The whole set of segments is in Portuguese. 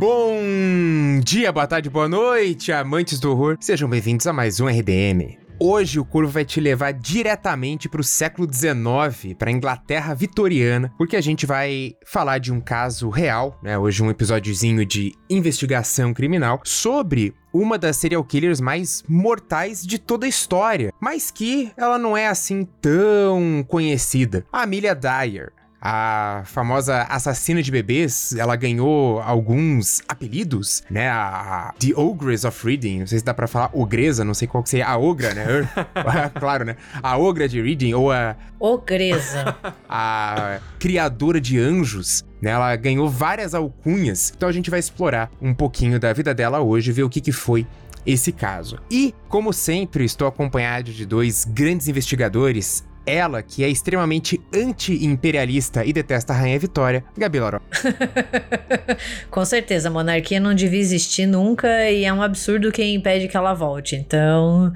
Bom dia, boa tarde, boa noite, amantes do horror. Sejam bem-vindos a mais um RDM. Hoje o Curvo vai te levar diretamente para o século XIX, para a Inglaterra vitoriana, porque a gente vai falar de um caso real, né? Hoje um episódiozinho de investigação criminal sobre uma das serial killers mais mortais de toda a história, mas que ela não é assim tão conhecida. A Amelia Dyer a famosa assassina de bebês, ela ganhou alguns apelidos, né? A The Ogress of Reading, não sei se dá pra falar ogresa, não sei qual que seria, a ogra, né? claro, né? A ogra de Reading, ou a... Ogresa. a criadora de anjos, né? Ela ganhou várias alcunhas, então a gente vai explorar um pouquinho da vida dela hoje, ver o que que foi esse caso. E, como sempre, estou acompanhado de dois grandes investigadores ela, que é extremamente anti-imperialista e detesta a Rainha Vitória, Gabi Loró. Com certeza, a monarquia não devia existir nunca e é um absurdo quem impede que ela volte. Então,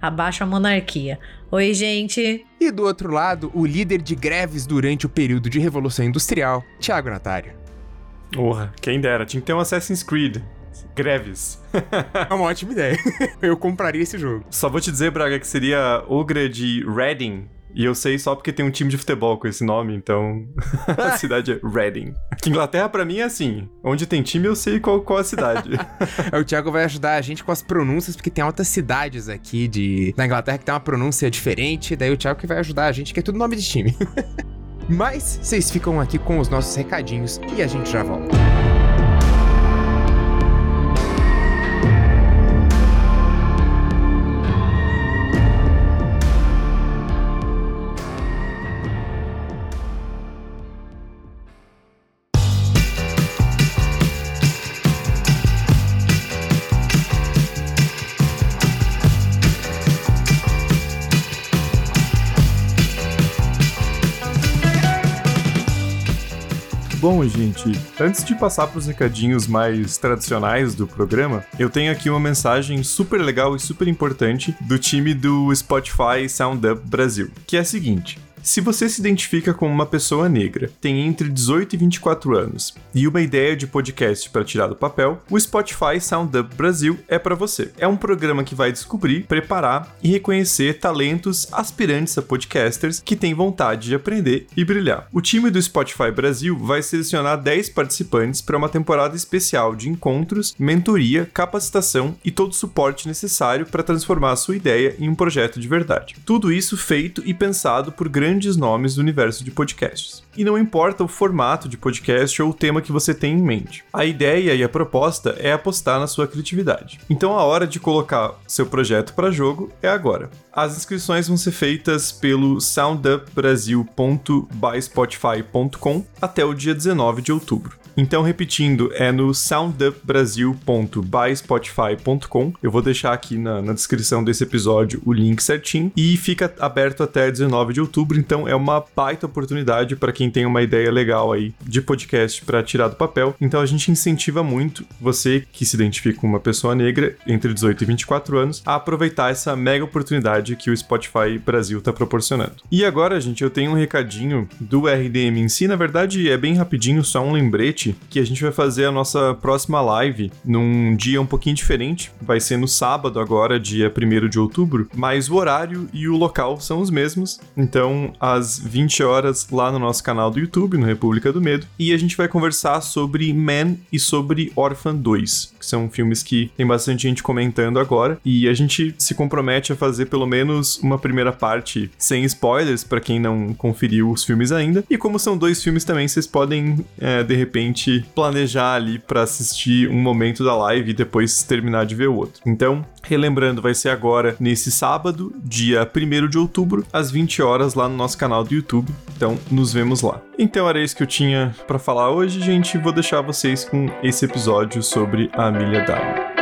abaixo a monarquia. Oi, gente. E do outro lado, o líder de greves durante o período de Revolução Industrial, Tiago Natário. Porra, quem dera, tinha que ter um Assassin's Creed. Greves. é uma ótima ideia. Eu compraria esse jogo. Só vou te dizer, Braga, que seria Ogre de Reading, e eu sei só porque tem um time de futebol com esse nome, então a cidade é Reading. Que Inglaterra para mim é assim, onde tem time eu sei qual, qual a cidade. é, o Thiago vai ajudar a gente com as pronúncias, porque tem altas cidades aqui de na Inglaterra que tem uma pronúncia diferente, daí o Thiago que vai ajudar a gente, que é tudo nome de time. Mas vocês ficam aqui com os nossos recadinhos e a gente já volta. Gente, antes de passar para os recadinhos mais tradicionais do programa, eu tenho aqui uma mensagem super legal e super importante do time do Spotify Sound Up Brasil, que é a seguinte: se você se identifica como uma pessoa negra, tem entre 18 e 24 anos e uma ideia de podcast para tirar do papel, o Spotify Sound Up Brasil é para você. É um programa que vai descobrir, preparar e reconhecer talentos aspirantes a podcasters que têm vontade de aprender e brilhar. O time do Spotify Brasil vai selecionar 10 participantes para uma temporada especial de encontros, mentoria, capacitação e todo o suporte necessário para transformar a sua ideia em um projeto de verdade. Tudo isso feito e pensado por grandes grandes nomes do universo de podcasts. E não importa o formato de podcast ou o tema que você tem em mente. A ideia e a proposta é apostar na sua criatividade. Então a hora de colocar seu projeto para jogo é agora. As inscrições vão ser feitas pelo soundupbrasil.byspotify.com até o dia 19 de outubro. Então, repetindo, é no soundupbrasil.byspotify.com. Eu vou deixar aqui na, na, descrição desse episódio o link certinho. E fica aberto até 19 de outubro, então é uma baita oportunidade para quem tem uma ideia legal aí de podcast para tirar do papel. Então a gente incentiva muito você que se identifica com uma pessoa negra entre 18 e 24 anos a aproveitar essa mega oportunidade que o Spotify Brasil está proporcionando. E agora, gente, eu tenho um recadinho do RDM em si. Na verdade, é bem rapidinho, só um lembrete que a gente vai fazer a nossa próxima live num dia um pouquinho diferente. Vai ser no sábado agora, dia 1 de outubro, mas o horário e o local são os mesmos. Então, às 20 horas lá no nosso canal do YouTube, no República do Medo, e a gente vai conversar sobre Man e sobre Orphan 2, que são filmes que tem bastante gente comentando agora, e a gente se compromete a fazer pelo menos uma primeira parte sem spoilers para quem não conferiu os filmes ainda. E como são dois filmes também, vocês podem é, de repente planejar ali para assistir um momento da live e depois terminar de ver o outro. Então, relembrando, vai ser agora nesse sábado, dia 1 de outubro, às 20 horas lá no nosso canal do YouTube. Então, nos vemos lá. Então era isso que eu tinha para falar hoje, gente. Vou deixar vocês com esse episódio sobre a Amelia Dyer.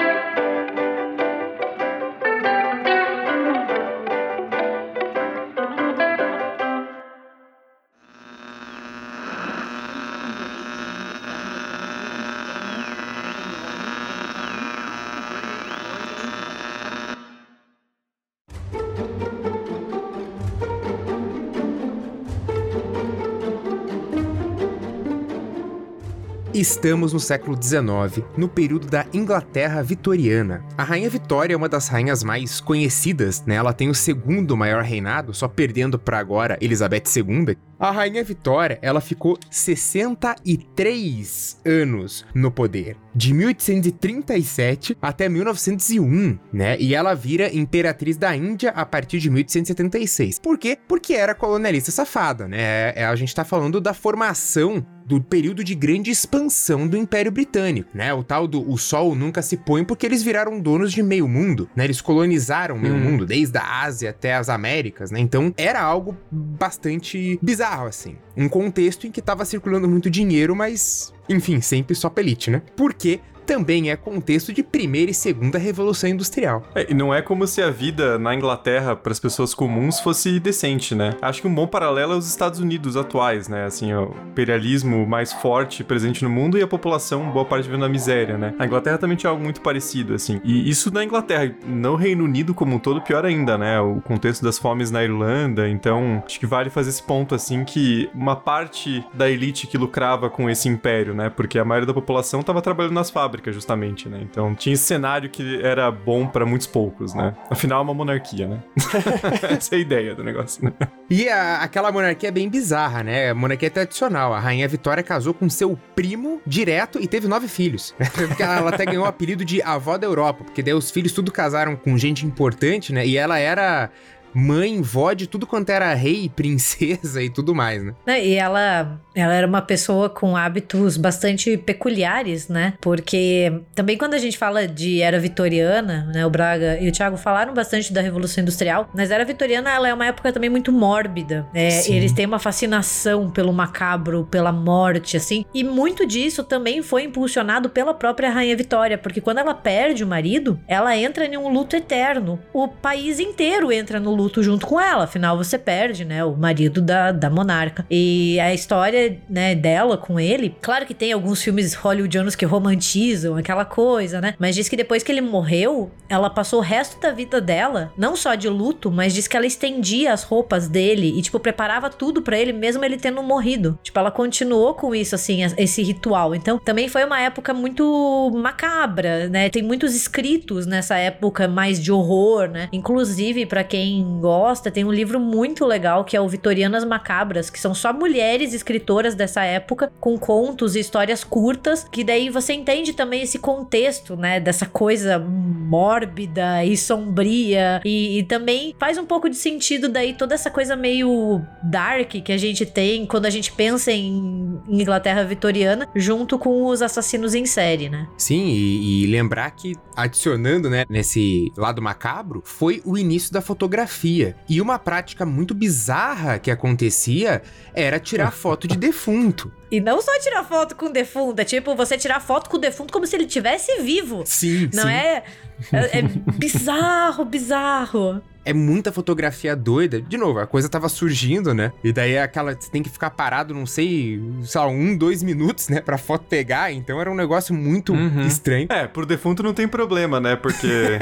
Estamos no século XIX, no período da Inglaterra vitoriana. A Rainha Vitória é uma das rainhas mais conhecidas, né? Ela tem o segundo maior reinado, só perdendo para agora Elizabeth II. A Rainha Vitória, ela ficou 63 anos no poder, de 1837 até 1901, né? E ela vira imperatriz da Índia a partir de 1876. Por quê? Porque era colonialista safada, né? É, a gente tá falando da formação do período de grande expansão do Império Britânico, né? O tal do o sol nunca se põe porque eles viraram donos de meio mundo, né? Eles colonizaram meio hum. mundo, desde a Ásia até as Américas, né? Então era algo bastante bizarro, assim. Um contexto em que estava circulando muito dinheiro, mas enfim, sempre só pelite, né? Porque também é contexto de primeira e segunda revolução industrial. É, e não é como se a vida na Inglaterra para as pessoas comuns fosse decente, né? Acho que um bom paralelo é os Estados Unidos atuais, né? Assim, o imperialismo mais forte presente no mundo e a população boa parte vivendo na miséria, né? A Inglaterra também tinha algo muito parecido, assim. E isso na Inglaterra, no Reino Unido como um todo, pior ainda, né? O contexto das fomes na Irlanda, então acho que vale fazer esse ponto, assim, que uma parte da elite que lucrava com esse império, né? Porque a maioria da população estava trabalhando nas fábricas fábrica, justamente, né? Então tinha esse cenário que era bom para muitos poucos, né? Afinal, é uma monarquia, né? Essa é a ideia do negócio, né? E a, aquela monarquia é bem bizarra, né? A monarquia é tradicional. A rainha Vitória casou com seu primo direto e teve nove filhos. ela, ela até ganhou o apelido de avó da Europa, porque daí os filhos tudo casaram com gente importante, né? E ela era mãe, vó de tudo quanto era rei, princesa e tudo mais, né? E ela, ela era uma pessoa com hábitos bastante peculiares, né? Porque também quando a gente fala de era vitoriana, né? O Braga e o Thiago falaram bastante da Revolução Industrial, mas era vitoriana ela é uma época também muito mórbida. É, eles têm uma fascinação pelo macabro, pela morte, assim. E muito disso também foi impulsionado pela própria Rainha Vitória, porque quando ela perde o marido, ela entra em um luto eterno. O país inteiro entra no luto luto junto com ela. Afinal, você perde, né? O marido da, da monarca. E a história, né, dela com ele. Claro que tem alguns filmes hollywoodianos que romantizam aquela coisa, né? Mas diz que depois que ele morreu, ela passou o resto da vida dela, não só de luto, mas diz que ela estendia as roupas dele e, tipo, preparava tudo para ele, mesmo ele tendo morrido. Tipo, ela continuou com isso, assim, esse ritual. Então, também foi uma época muito macabra, né? Tem muitos escritos nessa época mais de horror, né? Inclusive, para quem gosta, tem um livro muito legal que é o Vitorianas Macabras, que são só mulheres escritoras dessa época, com contos e histórias curtas, que daí você entende também esse contexto, né, dessa coisa mórbida e sombria, e, e também faz um pouco de sentido daí toda essa coisa meio dark que a gente tem quando a gente pensa em Inglaterra vitoriana, junto com os assassinos em série, né? Sim, e, e lembrar que adicionando, né, nesse lado macabro, foi o início da fotografia fotografia. E uma prática muito bizarra que acontecia era tirar foto de defunto. E não só tirar foto com defunto, é tipo você tirar foto com o defunto como se ele tivesse vivo. Sim, Não sim. é, é, é bizarro, bizarro é muita fotografia doida. De novo, a coisa tava surgindo, né? E daí é aquela. Você tem que ficar parado, não sei, só um, dois minutos, né? Pra foto pegar. Então era um negócio muito uhum. estranho. É, por defunto não tem problema, né? Porque.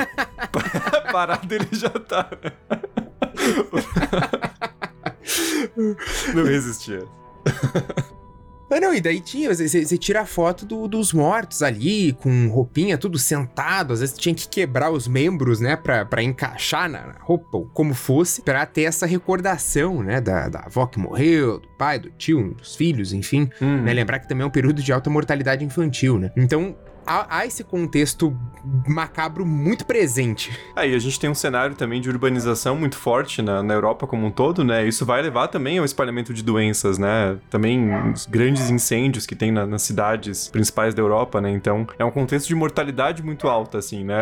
parado ele já tá. não resistia. Mas não, e daí tinha, você tira a foto do, dos mortos ali, com roupinha, tudo sentado. Às vezes tinha que quebrar os membros, né, pra, pra encaixar na roupa, ou como fosse, pra ter essa recordação, né, da, da avó que morreu, do pai, do tio, dos filhos, enfim. Hum. Né, lembrar que também é um período de alta mortalidade infantil, né. Então, há, há, esse contexto macabro muito presente. Aí a gente tem um cenário também de urbanização muito forte na, na Europa como um todo, né? Isso vai levar também ao espalhamento de doenças, né? Também os grandes incêndios que tem na, nas cidades principais da Europa, né? Então é um contexto de mortalidade muito alta, assim, né?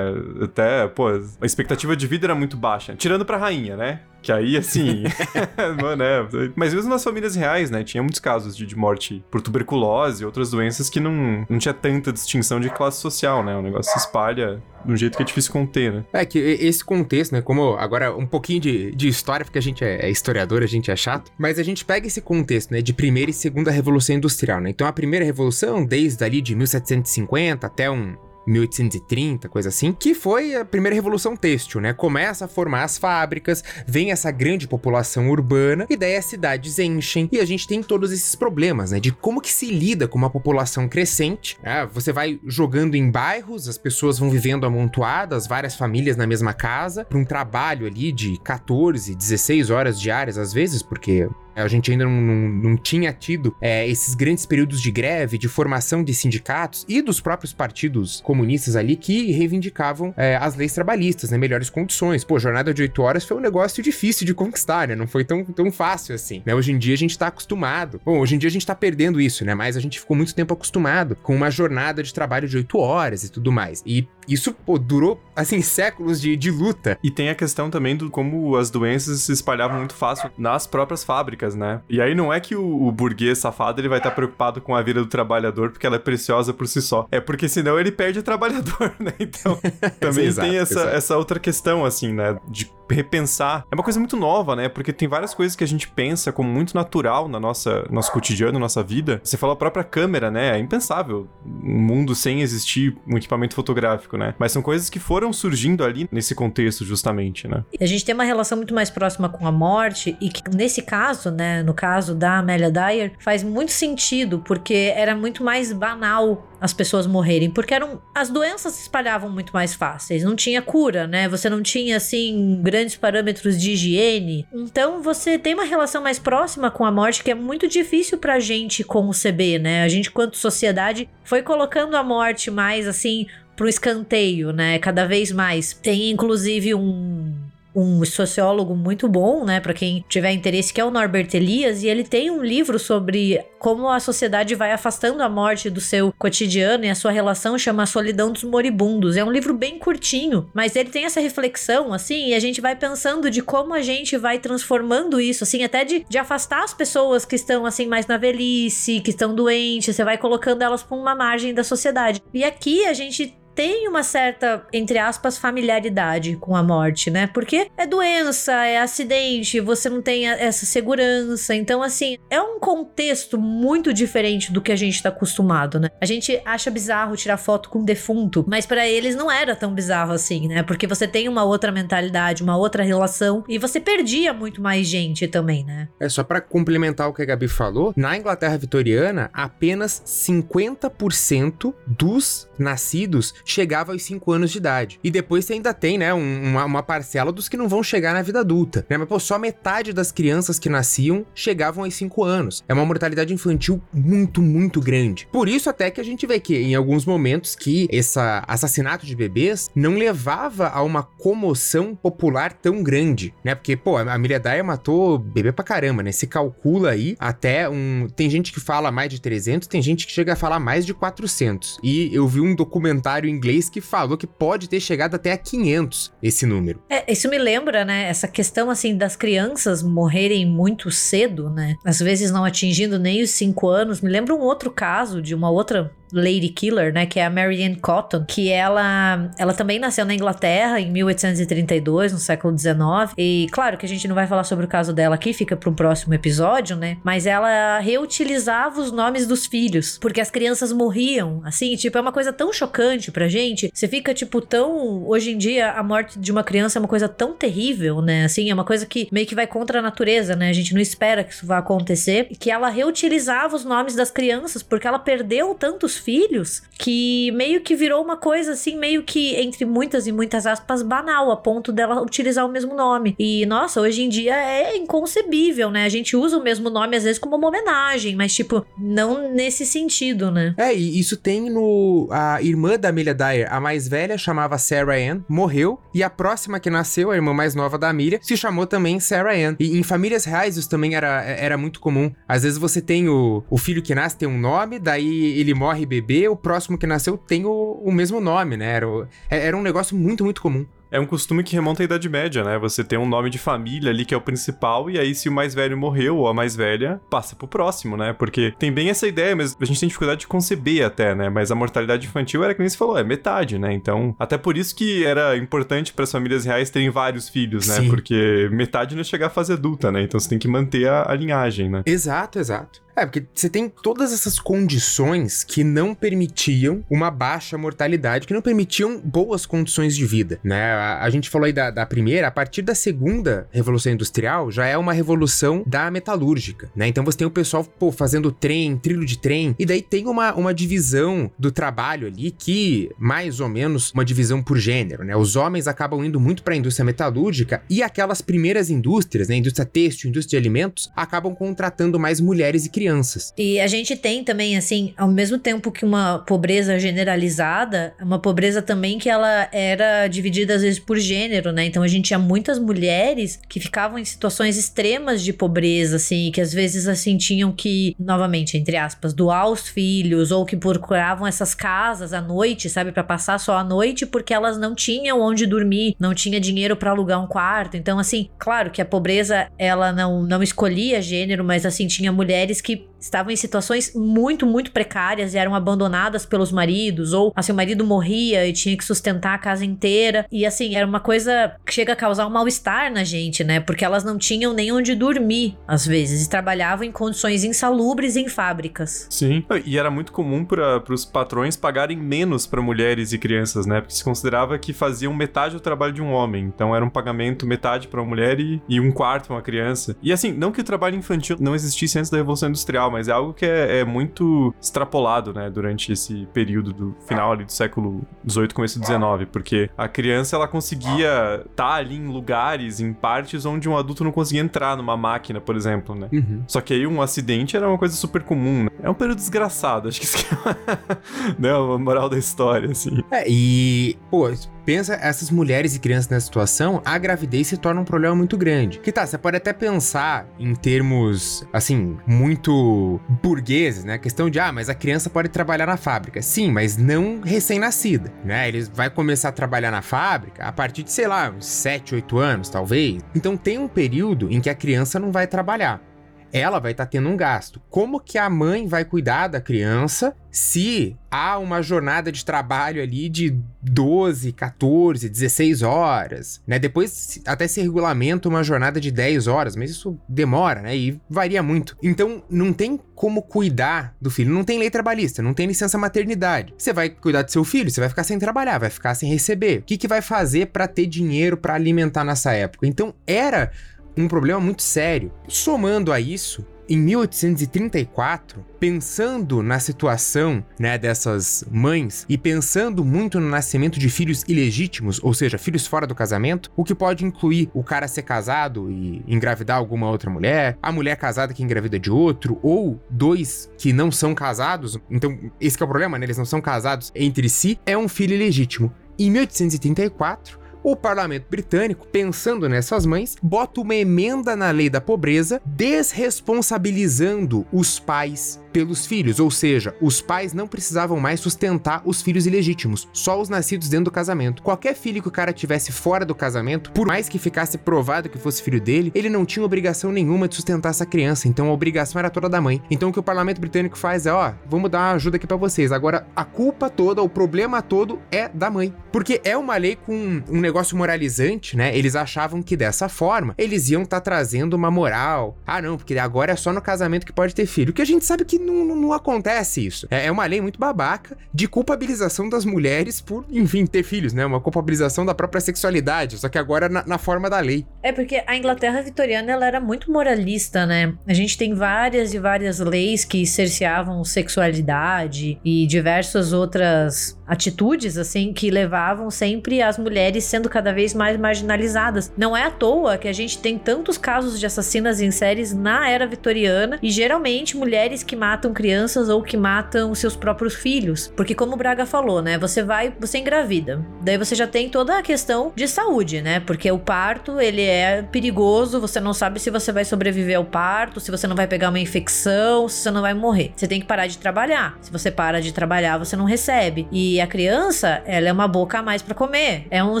Até, pô, a expectativa de vida era muito baixa. Tirando pra rainha, né? Que aí, assim. mano, é. Mas mesmo nas famílias reais, né? Tinha muitos casos de, de morte por tuberculose e outras doenças que não, não tinha tanta distinção de classe social, né? O negócio se espalha de um jeito que é difícil conter, né? É que esse contexto, né? Como agora um pouquinho de, de história, porque a gente é, é historiador, a gente é chato, mas a gente pega esse contexto, né? De primeira e segunda revolução industrial, né? Então a primeira revolução, desde ali de 1750 até um 1830, coisa assim, que foi a primeira revolução têxtil, né? Começa a formar as fábricas, vem essa grande população urbana e daí as cidades enchem e a gente tem todos esses problemas, né? De como que se lida com uma população crescente. Né? Você vai jogando em bairros, as pessoas vão vivendo amontoadas, várias famílias na mesma casa, para um trabalho ali de 14, 16 horas diárias às vezes, porque a gente ainda não, não, não tinha tido é, esses grandes períodos de greve, de formação de sindicatos e dos próprios partidos comunistas ali que reivindicavam é, as leis trabalhistas, né? Melhores condições. Pô, jornada de oito horas foi um negócio difícil de conquistar, né? Não foi tão, tão fácil assim. Né? Hoje em dia a gente tá acostumado. Bom, hoje em dia a gente tá perdendo isso, né? Mas a gente ficou muito tempo acostumado com uma jornada de trabalho de oito horas e tudo mais. E isso, pô, durou, assim, séculos de, de luta. E tem a questão também do como as doenças se espalhavam muito fácil nas próprias fábricas, né? E aí não é que o, o burguês safado ele vai estar tá preocupado com a vida do trabalhor porque ela é preciosa por si só. É porque senão ele perde o trabalhador, né? Então, também exato, tem essa, essa outra questão, assim, né? De repensar. É uma coisa muito nova, né? Porque tem várias coisas que a gente pensa como muito natural na nossa nosso cotidiano, nossa vida. Você falou a própria câmera, né? É impensável um mundo sem existir um equipamento fotográfico, né? Mas são coisas que foram surgindo ali nesse contexto, justamente, né? A gente tem uma relação muito mais próxima com a morte e que nesse caso, né, no caso da Amélia Dyer, faz muito sentido porque era muito mais banal as pessoas morrerem, porque eram as doenças se espalhavam muito mais fáceis, não tinha cura, né? Você não tinha assim grandes parâmetros de higiene. Então você tem uma relação mais próxima com a morte que é muito difícil pra gente conceber, né? A gente quanto sociedade foi colocando a morte mais assim pro escanteio, né? Cada vez mais. Tem inclusive um um sociólogo muito bom, né, para quem tiver interesse, que é o Norbert Elias, e ele tem um livro sobre como a sociedade vai afastando a morte do seu cotidiano e a sua relação, chama Solidão dos Moribundos. É um livro bem curtinho, mas ele tem essa reflexão, assim, e a gente vai pensando de como a gente vai transformando isso, assim, até de, de afastar as pessoas que estão, assim, mais na velhice, que estão doentes, você vai colocando elas para uma margem da sociedade. E aqui a gente tem uma certa, entre aspas, familiaridade com a morte, né? Porque é doença, é acidente, você não tem essa segurança. Então, assim, é um contexto muito diferente do que a gente tá acostumado, né? A gente acha bizarro tirar foto com defunto, mas para eles não era tão bizarro assim, né? Porque você tem uma outra mentalidade, uma outra relação e você perdia muito mais gente também, né? É só para complementar o que a Gabi falou, na Inglaterra vitoriana, apenas 50% dos nascidos chegava aos 5 anos de idade. E depois você ainda tem, né, um, uma, uma, parcela dos que não vão chegar na vida adulta. Né? Mas, pô, só metade das crianças que nasciam chegavam aos 5 anos. É uma mortalidade infantil muito, muito grande. Por isso, até que a gente vê que em alguns momentos que esse assassinato de bebês não levava a uma comoção popular tão grande, né? Porque, pô, a Miriam Dyer matou bebê pra caramba, né? Se calcula aí até um. Tem gente que fala mais de 300, tem gente que chega a falar mais de 400. E eu vi um documentário inglês que falou que pode ter chegado até a 500 esse número. É, isso me lembra, né, essa questão assim das crianças morrerem muito cedo, né? Às vezes não atingindo nem os 5 anos. Me lembra um outro caso de uma outra Lady Killer, né, que é a Marianne Cotton, que ela, ela também nasceu na Inglaterra em 1832, no século 19. E claro que a gente não vai falar sobre o caso dela aqui, fica para um próximo episódio, né? Mas ela reutilizava os nomes dos filhos, porque as crianças morriam, assim, tipo, é uma coisa tão chocante pra gente. Você fica tipo tão, hoje em dia a morte de uma criança é uma coisa tão terrível, né? Assim, é uma coisa que meio que vai contra a natureza, né? A gente não espera que isso vá acontecer, que ela reutilizava os nomes das crianças porque ela perdeu tantos filhos que meio que virou uma coisa assim, meio que, entre muitas e muitas aspas, banal, a ponto dela utilizar o mesmo nome. E, nossa, hoje em dia é inconcebível, né? A gente usa o mesmo nome às vezes como uma homenagem, mas, tipo, não nesse sentido, né? É, e isso tem no. A irmã da Amelia Dyer, a mais velha, chamava Sarah Ann, morreu, e a próxima que nasceu, a irmã mais nova da Amelia, se chamou também Sarah Ann. E em famílias reais isso também era, era muito comum. Às vezes você tem o, o filho que nasce, tem um nome, daí ele morre bebê, o próximo que nasceu tem o, o mesmo nome, né? Era, o, é, era um negócio muito, muito comum. É um costume que remonta à Idade Média, né? Você tem um nome de família ali que é o principal, e aí se o mais velho morreu ou a mais velha, passa pro próximo, né? Porque tem bem essa ideia, mas a gente tem dificuldade de conceber até, né? Mas a mortalidade infantil era que nem você falou, é metade, né? Então, até por isso que era importante para as famílias reais terem vários filhos, né? Sim. Porque metade não ia chegar à fase adulta, né? Então você tem que manter a, a linhagem, né? Exato, exato. É, porque você tem todas essas condições que não permitiam uma baixa mortalidade, que não permitiam boas condições de vida, né? A, a gente falou aí da, da, primeira, a partir da segunda revolução industrial já é uma revolução da metalúrgica, né? Então você tem o pessoal, pô, fazendo trem, trilho de trem, e daí tem uma, uma divisão do trabalho ali que, mais ou menos, uma divisão por gênero, né? Os homens acabam indo muito para a indústria metalúrgica e aquelas primeiras indústrias, né? Indústria têxtil, indústria de alimentos, acabam contratando mais mulheres e crianças. E a gente tem também, assim, ao mesmo tempo que uma pobreza generalizada, uma pobreza também que ela era dividida às vezes por gênero, né? Então a gente tinha muitas mulheres que ficavam em situações extremas de pobreza, assim, que às vezes assim tinham que, novamente, entre aspas, doar os filhos ou que procuravam essas casas à noite, sabe, para passar só a noite porque elas não tinham onde dormir, não tinha dinheiro para alugar um quarto. Então, assim, claro que a pobreza ela não, não escolhia gênero, mas assim tinha mulheres que estavam em situações muito, muito precárias e eram abandonadas pelos maridos, ou assim, o marido morria e tinha que sustentar a casa inteira. E assim, era uma coisa que chega a causar um mal-estar na gente, né? Porque elas não tinham nem onde dormir, às vezes, e trabalhavam em condições insalubres em fábricas. Sim, e era muito comum para os patrões pagarem menos para mulheres e crianças, né? Porque se considerava que faziam metade do trabalho de um homem. Então era um pagamento metade para uma mulher e, e um quarto para uma criança. E assim, não que o trabalho infantil não existisse antes da Revolução Industrial, mas é algo que é, é, muito extrapolado, né, durante esse período do final ali do século XVIII, começo do XIX, porque a criança ela conseguia estar tá ali em lugares, em partes onde um adulto não conseguia entrar numa máquina, por exemplo, né? Uhum. Só que aí um acidente era uma coisa super comum, né? É um período desgraçado, acho que isso que é né, a moral da história, assim. É, e, pô, pensa essas mulheres e crianças nessa situação, a gravidez se torna um problema muito grande. Que tá, você pode até pensar em termos, assim, muito burgueses, né? A questão de, ah, mas a criança pode trabalhar na fábrica. Sim, mas não recém-nascida, né? Ele vai começar a trabalhar na fábrica a partir de, sei lá, uns 7, 8 anos, talvez. Então tem um período em que a criança não vai trabalhar ela vai estar tá tendo um gasto. Como que a mãe vai cuidar da criança se há uma jornada de trabalho ali de 12, 14, 16 horas, né? Depois até se regulamenta uma jornada de 10 horas, mas isso demora, né? E varia muito. Então não tem como cuidar do filho, não tem lei trabalhista, não tem licença maternidade. Você vai cuidar do seu filho, você vai ficar sem trabalhar, vai ficar sem receber. O que, que vai fazer para ter dinheiro para alimentar nessa época? Então era um problema muito sério. Somando a isso, em 1834, pensando na situação, né, dessas mães e pensando muito no nascimento de filhos ilegítimos, ou seja, filhos fora do casamento, o que pode incluir o cara ser casado e engravidar alguma outra mulher, a mulher casada que engravida de outro, ou dois que não são casados. Então, esse é o problema, né? Eles não são casados entre si, é um filho ilegítimo. Em 1834, o parlamento britânico, pensando nessas mães, bota uma emenda na lei da pobreza, desresponsabilizando os pais pelos filhos, ou seja, os pais não precisavam mais sustentar os filhos ilegítimos, só os nascidos dentro do casamento. Qualquer filho que o cara tivesse fora do casamento, por mais que ficasse provado que fosse filho dele, ele não tinha obrigação nenhuma de sustentar essa criança, então a obrigação era toda da mãe. Então o que o parlamento britânico faz é, ó, vamos dar uma ajuda aqui para vocês. Agora a culpa toda, o problema todo é da mãe, porque é uma lei com um negócio moralizante, né? Eles achavam que dessa forma eles iam estar tá trazendo uma moral. Ah, não, porque agora é só no casamento que pode ter filho. Que a gente sabe que não, não, acontece isso. É, é uma lei muito babaca de culpabilização das mulheres por, enfim, ter filhos, né? Uma culpabilização da própria sexualidade, só que agora na, na forma da lei. É porque a Inglaterra vitoriana ela era muito moralista, né? A gente tem várias e várias leis que cerceavam sexualidade e diversas outras atitudes, assim, que levavam sempre as mulheres sendo cada vez mais marginalizadas. Não é à toa que a gente tem tantos casos de assassinas em séries na era vitoriana e geralmente mulheres que matam crianças ou que matam seus próprios filhos. Porque, como o Braga falou, né? Você vai, você engravida. Daí você já tem toda a questão de saúde, né? Porque o parto, ele é perigoso, você não sabe se você vai sobreviver ao parto, se você não vai pegar uma infecção, se você não vai morrer. Você tem que parar de trabalhar. Se você para de trabalhar, você não recebe. E a criança, ela é uma boca a mais para comer. É um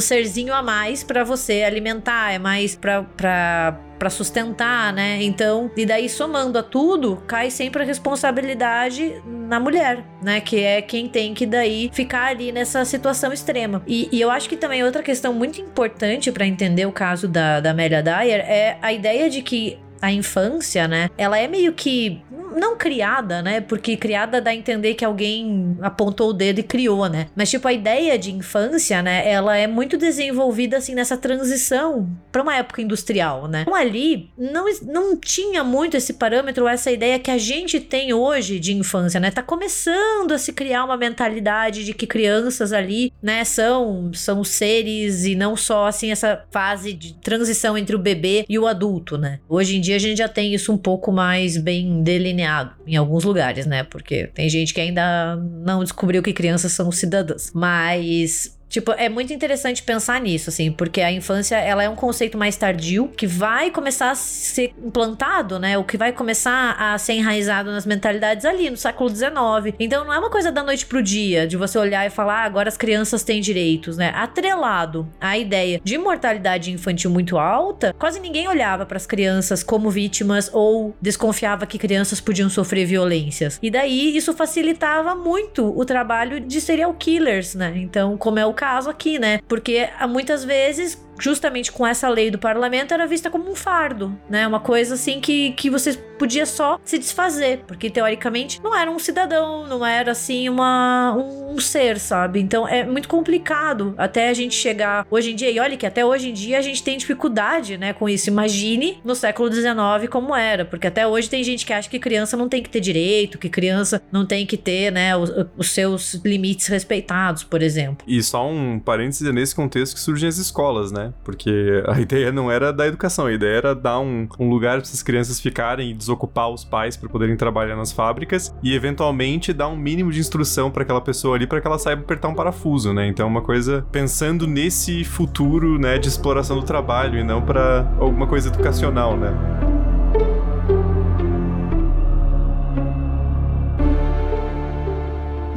serzinho a mais para você alimentar, é mais para para sustentar, né? Então, e daí somando a tudo, cai sempre a responsabilidade na mulher, né? Que é quem tem que daí ficar ali nessa situação extrema. E, e eu acho que também outra questão muito importante para entender o caso da, da Amélia Dyer é a ideia de que a infância, né? Ela é meio que não, criada, né? Porque criada dá a entender que alguém apontou o dedo e criou, né? Mas, tipo, a ideia de infância, né? Ela é muito desenvolvida, assim, nessa transição para uma época industrial, né? Então, ali, não, não tinha muito esse parâmetro, essa ideia que a gente tem hoje de infância, né? Tá começando a se criar uma mentalidade de que crianças ali, né, são, são seres e não só, assim, essa fase de transição entre o bebê e o adulto, né? Hoje em dia a gente já tem isso um pouco mais bem delineado em alguns lugares, né? Porque tem gente que ainda não descobriu que crianças são cidadãs. Mas Tipo, é muito interessante pensar nisso, assim, porque a infância, ela é um conceito mais tardio que vai começar a ser implantado, né? O que vai começar a ser enraizado nas mentalidades ali no século XIX. Então não é uma coisa da noite pro dia, de você olhar e falar, ah, agora as crianças têm direitos, né? Atrelado à ideia de mortalidade infantil muito alta, quase ninguém olhava para as crianças como vítimas ou desconfiava que crianças podiam sofrer violências. E daí isso facilitava muito o trabalho de serial killers, né? Então, como é o caso aqui, né? Porque ah, muitas vezes justamente com essa lei do parlamento, era vista como um fardo, né? Uma coisa assim que, que você podia só se desfazer, porque teoricamente não era um cidadão, não era assim uma, um, ser, sabe? Então é muito complicado até a gente chegar hoje em dia. E olha que até hoje em dia a gente tem dificuldade, né, com isso. Imagine no século XIX como era, porque até hoje tem gente que acha que criança não tem que ter direito, que criança não tem que ter, né, os, os seus limites respeitados, por exemplo. E só um parêntese nesse contexto que surgem as escolas, né? Porque a ideia não era da educação, a ideia era dar um, um lugar para essas crianças ficarem e desocupar os pais para poderem trabalhar nas fábricas e eventualmente dar um mínimo de instrução para aquela pessoa ali para que ela saiba apertar um parafuso, né? Então é uma coisa pensando nesse futuro, né, de exploração do trabalho e não para alguma coisa educacional, né?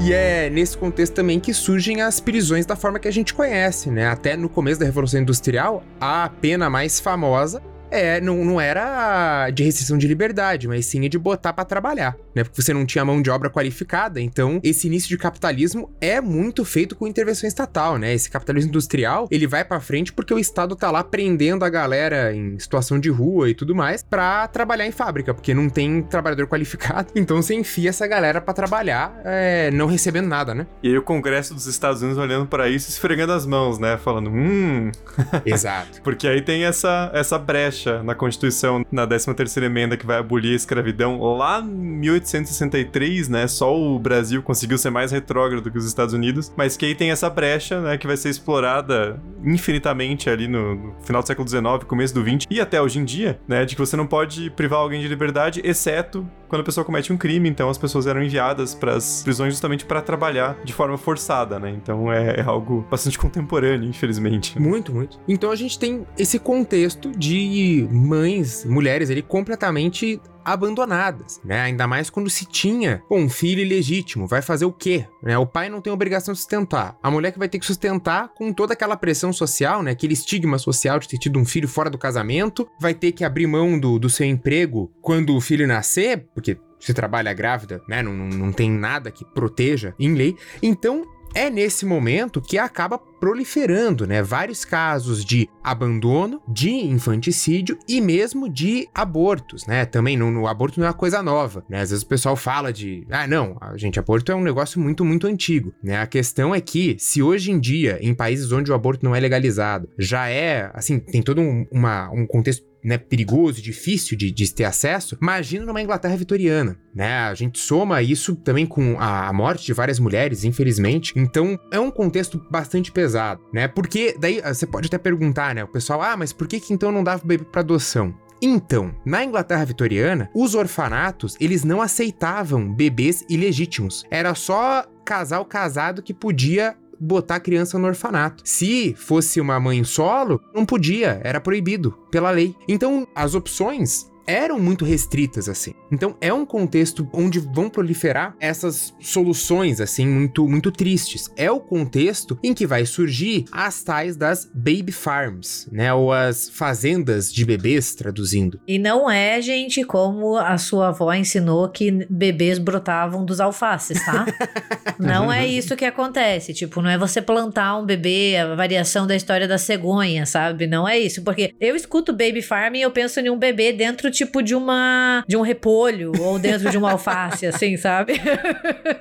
E é nesse contexto também que surgem as prisões da forma que a gente conhece, né? Até no começo da Revolução Industrial, a pena mais famosa é, não, não era de restrição de liberdade, mas sim de botar para trabalhar, né? Porque você não tinha mão de obra qualificada. Então, esse início de capitalismo é muito feito com intervenção estatal, né? Esse capitalismo industrial, ele vai para frente porque o Estado tá lá prendendo a galera em situação de rua e tudo mais para trabalhar em fábrica, porque não tem trabalhador qualificado. Então, você enfia essa galera para trabalhar, é, não recebendo nada, né? E aí o Congresso dos Estados Unidos olhando para isso, esfregando as mãos, né? Falando, hum. Exato. porque aí tem essa, essa brecha na Constituição, na 13ª emenda que vai abolir a escravidão lá em 1863, né? Só o Brasil conseguiu ser mais retrógrado que os Estados Unidos, mas que aí tem essa brecha, né, que vai ser explorada infinitamente ali no, no final do século XIX, começo do XX e até hoje em dia, né, de que você não pode privar alguém de liberdade, exceto quando a pessoa comete um crime, então as pessoas eram enviadas para as prisões justamente para trabalhar de forma forçada, né? Então é, é, algo bastante contemporâneo, infelizmente. Muito, muito. Então a gente tem esse contexto de mães, mulheres ali completamente abandonadas, né? Ainda mais quando se tinha um filho ilegítimo, vai fazer o quê? Né? O pai não tem obrigação de sustentar. A mulher que vai ter que sustentar com toda aquela pressão social, né? Aquele estigma social de ter tido um filho fora do casamento, vai ter que abrir mão do, do seu emprego quando o filho nascer, porque se trabalha grávida, né? Não, não, não tem nada que proteja em lei. Então, é nesse momento que acaba proliferando, né? Vários casos de abandono, de infanticídio e mesmo de abortos, né? Também no, no aborto não é uma coisa nova, né? Às vezes o pessoal fala de, ah, não, gente, aborto é um negócio muito, muito antigo, né? A questão é que se hoje em dia, em países onde o aborto não é legalizado, já é, assim, tem todo um, uma, um contexto né, perigoso, difícil de, de ter acesso, imagina numa Inglaterra vitoriana, né? A gente soma isso também com a, a, morte de várias mulheres, infelizmente. Então, é um contexto bastante pesado, né? Porque daí ah, você pode até perguntar, né, o pessoal, ah, mas por que que então não dava o bebê para adoção? Então, na Inglaterra vitoriana, os orfanatos, eles não aceitavam bebês ilegítimos. Era só casal casado que podia botar a criança no orfanato. Se fosse uma mãe solo, não podia, era proibido pela lei. Então, as opções eram muito restritas assim. Então é um contexto onde vão proliferar essas soluções assim muito muito tristes. É o contexto em que vai surgir as tais das baby farms, né, ou as fazendas de bebês traduzindo. E não é, gente, como a sua avó ensinou que bebês brotavam dos alfaces, tá? não é isso que acontece, tipo, não é você plantar um bebê, a variação da história da cegonha, sabe? Não é isso, porque eu escuto baby farm e eu penso em um bebê dentro tipo de uma de um repolho ou dentro de uma alface, assim, sabe?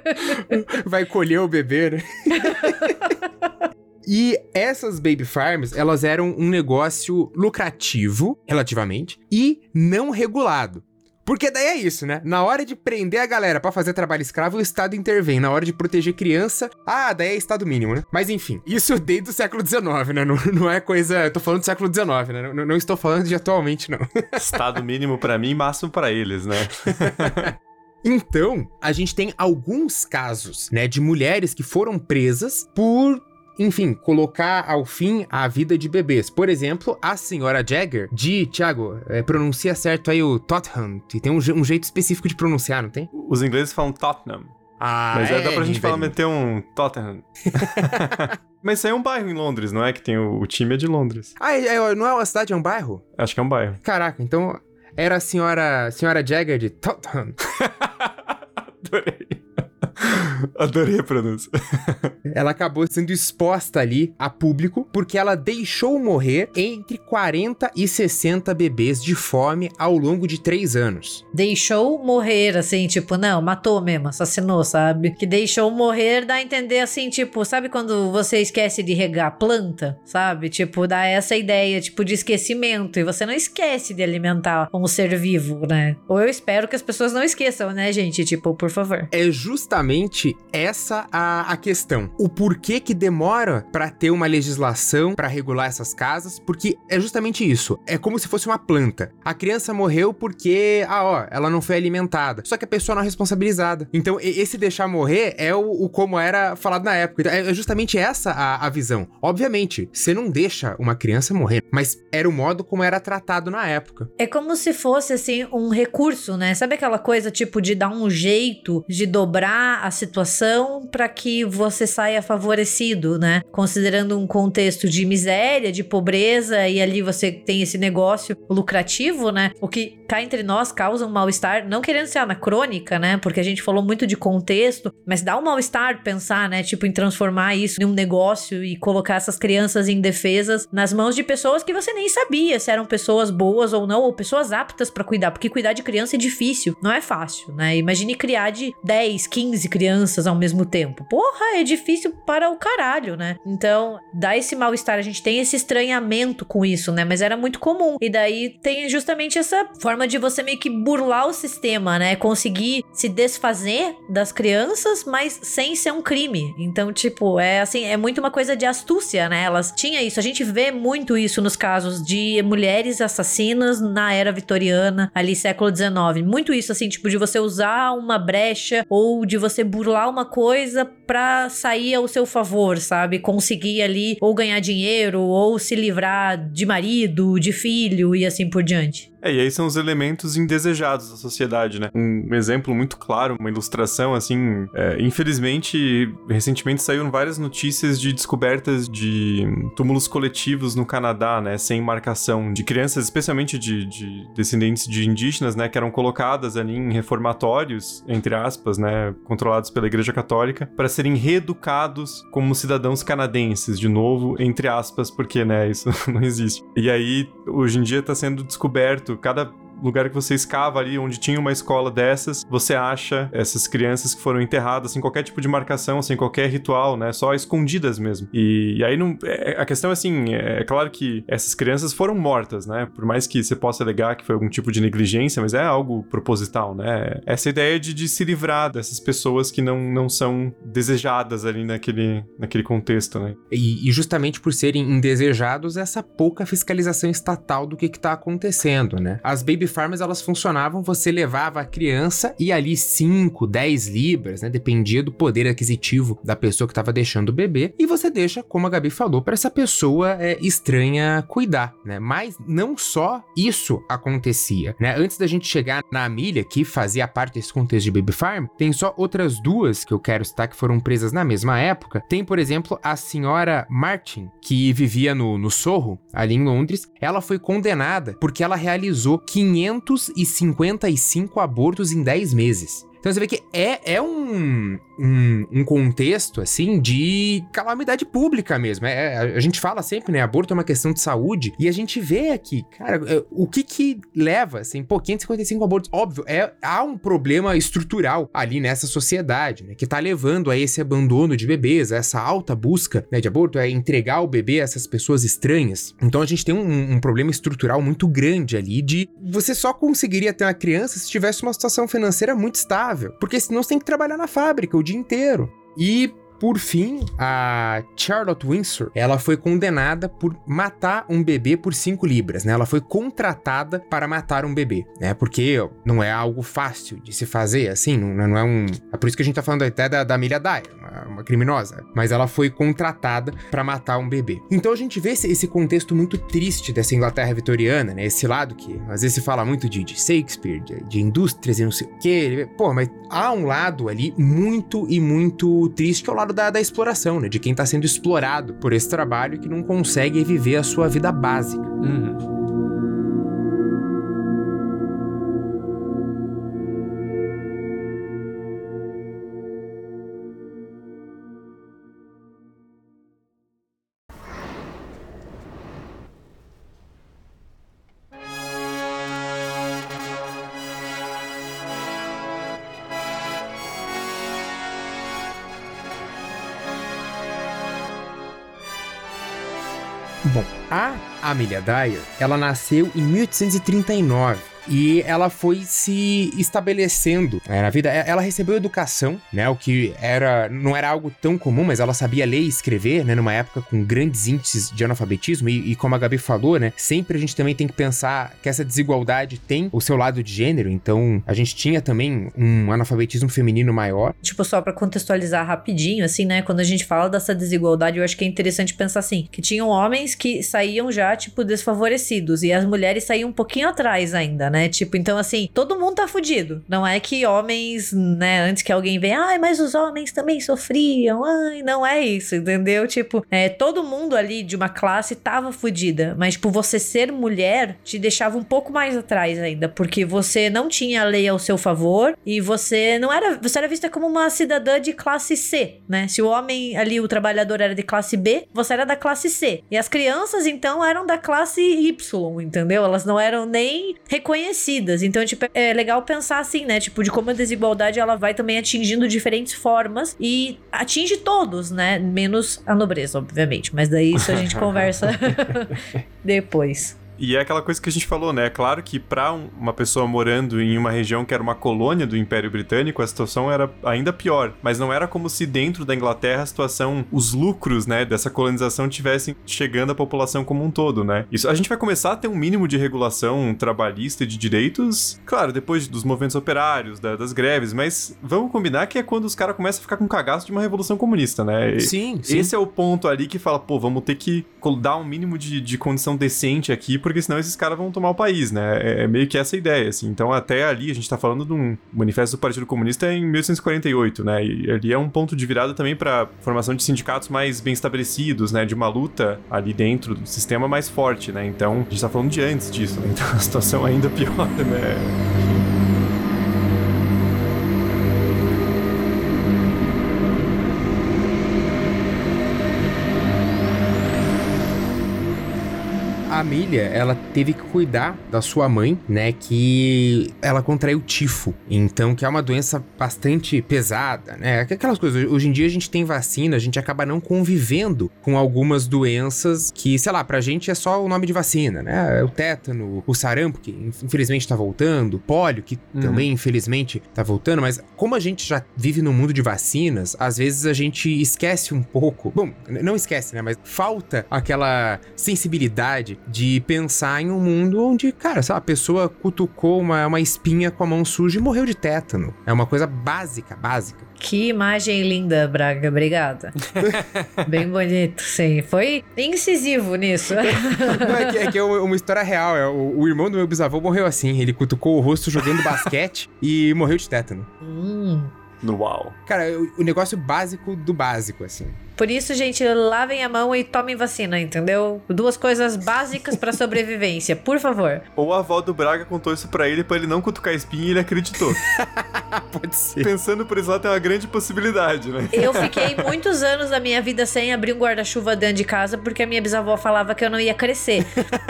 Vai colher o bebê, né? E essas baby farms, elas eram um negócio lucrativo, relativamente, e não regulado. Porque daí é isso, né? Na hora de prender a galera para fazer trabalho escravo, o Estado intervém. Na hora de proteger criança, ah, daí é Estado mínimo, né? Mas enfim, isso desde o século XIX, né? Não, não é coisa. Eu tô falando do século XIX, né? Não, não estou falando de atualmente, não. Estado mínimo para mim, máximo para eles, né? então, a gente tem alguns casos, né, de mulheres que foram presas por enfim, colocar ao fim a vida de bebês. Por exemplo, a senhora Jagger, de, Thiago, é, pronuncia certo aí o Tottenham, tem um, um, jeito específico de pronunciar, não tem? Os ingleses falam Tottenham. Ah, Mas é, é, dá pra gente velho. falar, meter um Tottenham. Mas isso aí é um bairro em Londres, não é? Que tem o, o time é de Londres. Ah, é, é, não é uma cidade, é um bairro? Acho que é um bairro. Caraca, então era a senhora, senhora Jagger de Tottenham. Adorei. Adorei a pronúncia. ela acabou sendo exposta ali a público porque ela deixou morrer entre 40 e 60 bebês de fome ao longo de três anos. Deixou morrer, assim, tipo, não, matou mesmo, assassinou, sabe? Que deixou morrer dá a entender assim, tipo, sabe quando você esquece de regar a planta, sabe? Tipo, dá essa ideia, tipo, de esquecimento. E você não esquece de alimentar um ser vivo, né? Ou eu espero que as pessoas não esqueçam, né, gente? Tipo, por favor. É justamente essa a, a questão. O porquê que demora para ter uma legislação para regular essas casas, porque é justamente isso. É como se fosse uma planta. A criança morreu porque, ah, ó, ela não foi alimentada. Só que a pessoa não é responsabilizada. Então, esse deixar morrer é o, o como era falado na época. Então, é justamente essa a, a visão. Obviamente, você não deixa uma criança morrer, mas era o modo como era tratado na época. É como se fosse, assim, um recurso, né? Sabe aquela coisa, tipo, de dar um jeito de dobrar a situação para que você saia favorecido, né? Considerando um contexto de miséria, de pobreza, e ali você tem esse negócio lucrativo, né? O que cá entre nós causa um mal-estar, não querendo ser anacrônica, né? Porque a gente falou muito de contexto, mas dá um mal-estar pensar, né? Tipo, em transformar isso em um negócio e colocar essas crianças indefesas nas mãos de pessoas que você nem sabia se eram pessoas boas ou não, ou pessoas aptas para cuidar, porque cuidar de criança é difícil, não é fácil, né? Imagine criar de 10, 15 crianças ao mesmo tempo. Porra, é difícil para o caralho, né? Então, dá esse mal-estar, a gente tem esse estranhamento com isso, né? Mas era muito comum. E daí tem justamente essa forma de você meio que burlar o sistema, né? Conseguir se desfazer das crianças, mas sem ser um crime. Então, tipo, é assim, é muito uma coisa de astúcia, né? Elas tinha isso. A gente vê muito isso nos casos de mulheres assassinas na era vitoriana, ali século XIX. Muito isso, assim, tipo, de você usar uma brecha ou de você burlar uma coisa pra sair ao seu favor, sabe? Conseguir ali ou ganhar dinheiro ou se livrar de marido, de filho e assim por diante. É, e aí são os elementos indesejados da sociedade, né? Um exemplo muito claro, uma ilustração, assim, é, infelizmente, recentemente saíram várias notícias de descobertas de túmulos coletivos no Canadá, né? Sem marcação, de crianças, especialmente de, de descendentes de indígenas, né? Que eram colocadas ali em reformatórios, entre aspas, né? Controlados pela Igreja Católica, para serem reeducados como cidadãos canadenses, de novo, entre aspas, porque, né? Isso não existe. E aí, hoje em dia, está sendo descoberto cada lugar que você escava ali, onde tinha uma escola dessas, você acha essas crianças que foram enterradas sem qualquer tipo de marcação, sem qualquer ritual, né? Só escondidas mesmo. E, e aí não, é, a questão é assim, é, é, claro que essas crianças foram mortas, né? Por mais que você possa alegar que foi algum tipo de negligência, mas é algo proposital, né? Essa ideia de, de se livrar dessas pessoas que não, não são desejadas ali naquele, naquele contexto, né? E, e justamente por serem indesejados, essa pouca fiscalização estatal do que está acontecendo, né? As baby farms elas funcionavam, você levava a criança e ali 5, 10 libras, né, dependia do poder aquisitivo da pessoa que estava deixando o bebê, e você deixa, como a Gabi falou, para essa pessoa é, estranha cuidar, né? Mas não só isso acontecia, né? Antes da gente chegar na Amília, que fazia parte desse contexto de baby farm, tem só outras duas que eu quero citar que foram presas na mesma época. Tem, por exemplo, a senhora Martin, que vivia no, no Sorro, ali em Londres. Ela foi condenada porque ela realizou 555 abortos em 10 meses. Então você vê que é, é um, um, um contexto, assim, de calamidade pública mesmo. É, a gente fala sempre, né? Aborto é uma questão de saúde. E a gente vê aqui, cara, é, o que que leva, assim, pô, 555 abortos. Óbvio, é, há um problema estrutural ali nessa sociedade, né? Que tá levando a esse abandono de bebês, a essa alta busca né, de aborto, é entregar o bebê a essas pessoas estranhas. Então a gente tem um, um problema estrutural muito grande ali de você só conseguiria ter uma criança se tivesse uma situação financeira muito estável. Porque senão você tem que trabalhar na fábrica o dia inteiro. E por fim, a Charlotte Windsor, ela foi condenada por matar um bebê por 5 libras, né? Ela foi contratada para matar um bebê, né? Porque não é algo fácil de se fazer, assim, não, não é um... É por isso que a gente tá falando até da, da Amelia Dyer, uma, uma, criminosa. Mas ela foi contratada para matar um bebê. Então a gente vê esse, esse, contexto muito triste dessa Inglaterra vitoriana, né? Esse lado que às vezes se fala muito de, de Shakespeare, de, de indústrias e não sei o quê. Pô, mas há um lado ali muito e muito triste que é o lado da, da exploração, né? De quem está sendo explorado por esse trabalho e que não consegue viver a sua vida básica. Uhum. Amelia Dyer, ela nasceu em 1839 e ela foi se estabelecendo né, na vida. Ela recebeu educação, né? O que era não era algo tão comum, mas ela sabia ler e escrever, né? Numa época com grandes índices de analfabetismo. E, e, como a Gabi falou, né? Sempre a gente também tem que pensar que essa desigualdade tem o seu lado de gênero. Então, a gente tinha também um analfabetismo feminino maior. Tipo, só para contextualizar rapidinho, assim, né? Quando a gente fala dessa desigualdade, eu acho que é interessante pensar assim: que tinham homens que saíam já, tipo, desfavorecidos. E as mulheres saíam um pouquinho atrás ainda, né? Tipo, então assim, todo mundo tá fudido. Não é que homens, né, antes que alguém venha, ai, mas os homens também sofriam. Ai, não é isso, entendeu? Tipo, é, todo mundo ali de uma classe tava fudida. Mas, tipo, você ser mulher te deixava um pouco mais atrás ainda. Porque você não tinha a lei ao seu favor e você não era. Você era vista como uma cidadã de classe C, né? Se o homem ali, o trabalhador, era de classe B, você era da classe C. E as crianças, então, eram da classe Y, entendeu? Elas não eram nem reconhecidas então, tipo, é legal pensar assim, né? Tipo, de como a desigualdade ela vai também atingindo diferentes formas e atinge todos, né? Menos a nobreza, obviamente. Mas daí isso a gente conversa depois. E é aquela coisa que a gente falou, né? É claro que para um, uma pessoa morando em uma região que era uma colônia do Império Britânico, a situação era ainda pior. Mas não era como se dentro da Inglaterra a situação, os lucros, né, dessa colonização tivessem chegando à população como um todo, né? Isso a gente vai começar a ter um mínimo de regulação trabalhista e de direitos, claro, depois dos movimentos operários, da, das greves, mas vamos combinar que é quando os caras começam a ficar com cagaço de uma revolução comunista, né? Sim, sim. Esse é o ponto ali que fala, pô, vamos ter que dar um mínimo de, de condição decente aqui, porque senão esses caras vão tomar o país, né? É, é meio que essa ideia, assim. Então, até ali, a gente tá falando de um manifesto do Partido Comunista em 1848, né? E ali é um ponto de virada também para formação de sindicatos mais bem estabelecidos, né? De uma luta ali dentro do sistema mais forte, né? Então, a gente tá falando de antes disso, né? Então, a situação ainda pior, né? Família, ela teve que cuidar da sua mãe, né, que ela contraiu tifo. Então, que é uma doença bastante pesada, né? Aquelas coisas, hoje em dia a gente tem vacina, a gente acaba não convivendo com algumas doenças que, sei lá, pra gente é só o nome de vacina, né? É o tétano, o sarampo, que infelizmente tá voltando, o pólio, que uhum. também infelizmente tá voltando, mas como a gente já vive no mundo de vacinas, às vezes a gente esquece um pouco. Bom, não esquece, né? Mas falta aquela sensibilidade de pensar em um mundo onde, cara, sabe, a pessoa cutucou uma, uma espinha com a mão suja e morreu de tétano. É uma coisa básica, básica. Que imagem linda, Braga. Obrigada. Bem bonito, sim. Foi incisivo nisso. Não, é que é, que é uma história real. É, o, o, irmão do meu bisavô morreu assim. Ele cutucou o rosto jogando basquete e morreu de tétano. Hum. No uau. Cara, o, o negócio básico do básico, assim. Por isso, gente, lavem a mão e tomem vacina, entendeu? Duas coisas básicas pra sobrevivência, por favor. Ou a avó do Braga contou isso pra ele pra ele não cutucar a espinha e ele acreditou. Pode ser. Pensando por esse lado, tem uma grande possibilidade, né? Eu fiquei muitos anos da minha vida sem abrir um guarda-chuva dentro de casa porque a minha bisavó falava que eu não ia crescer.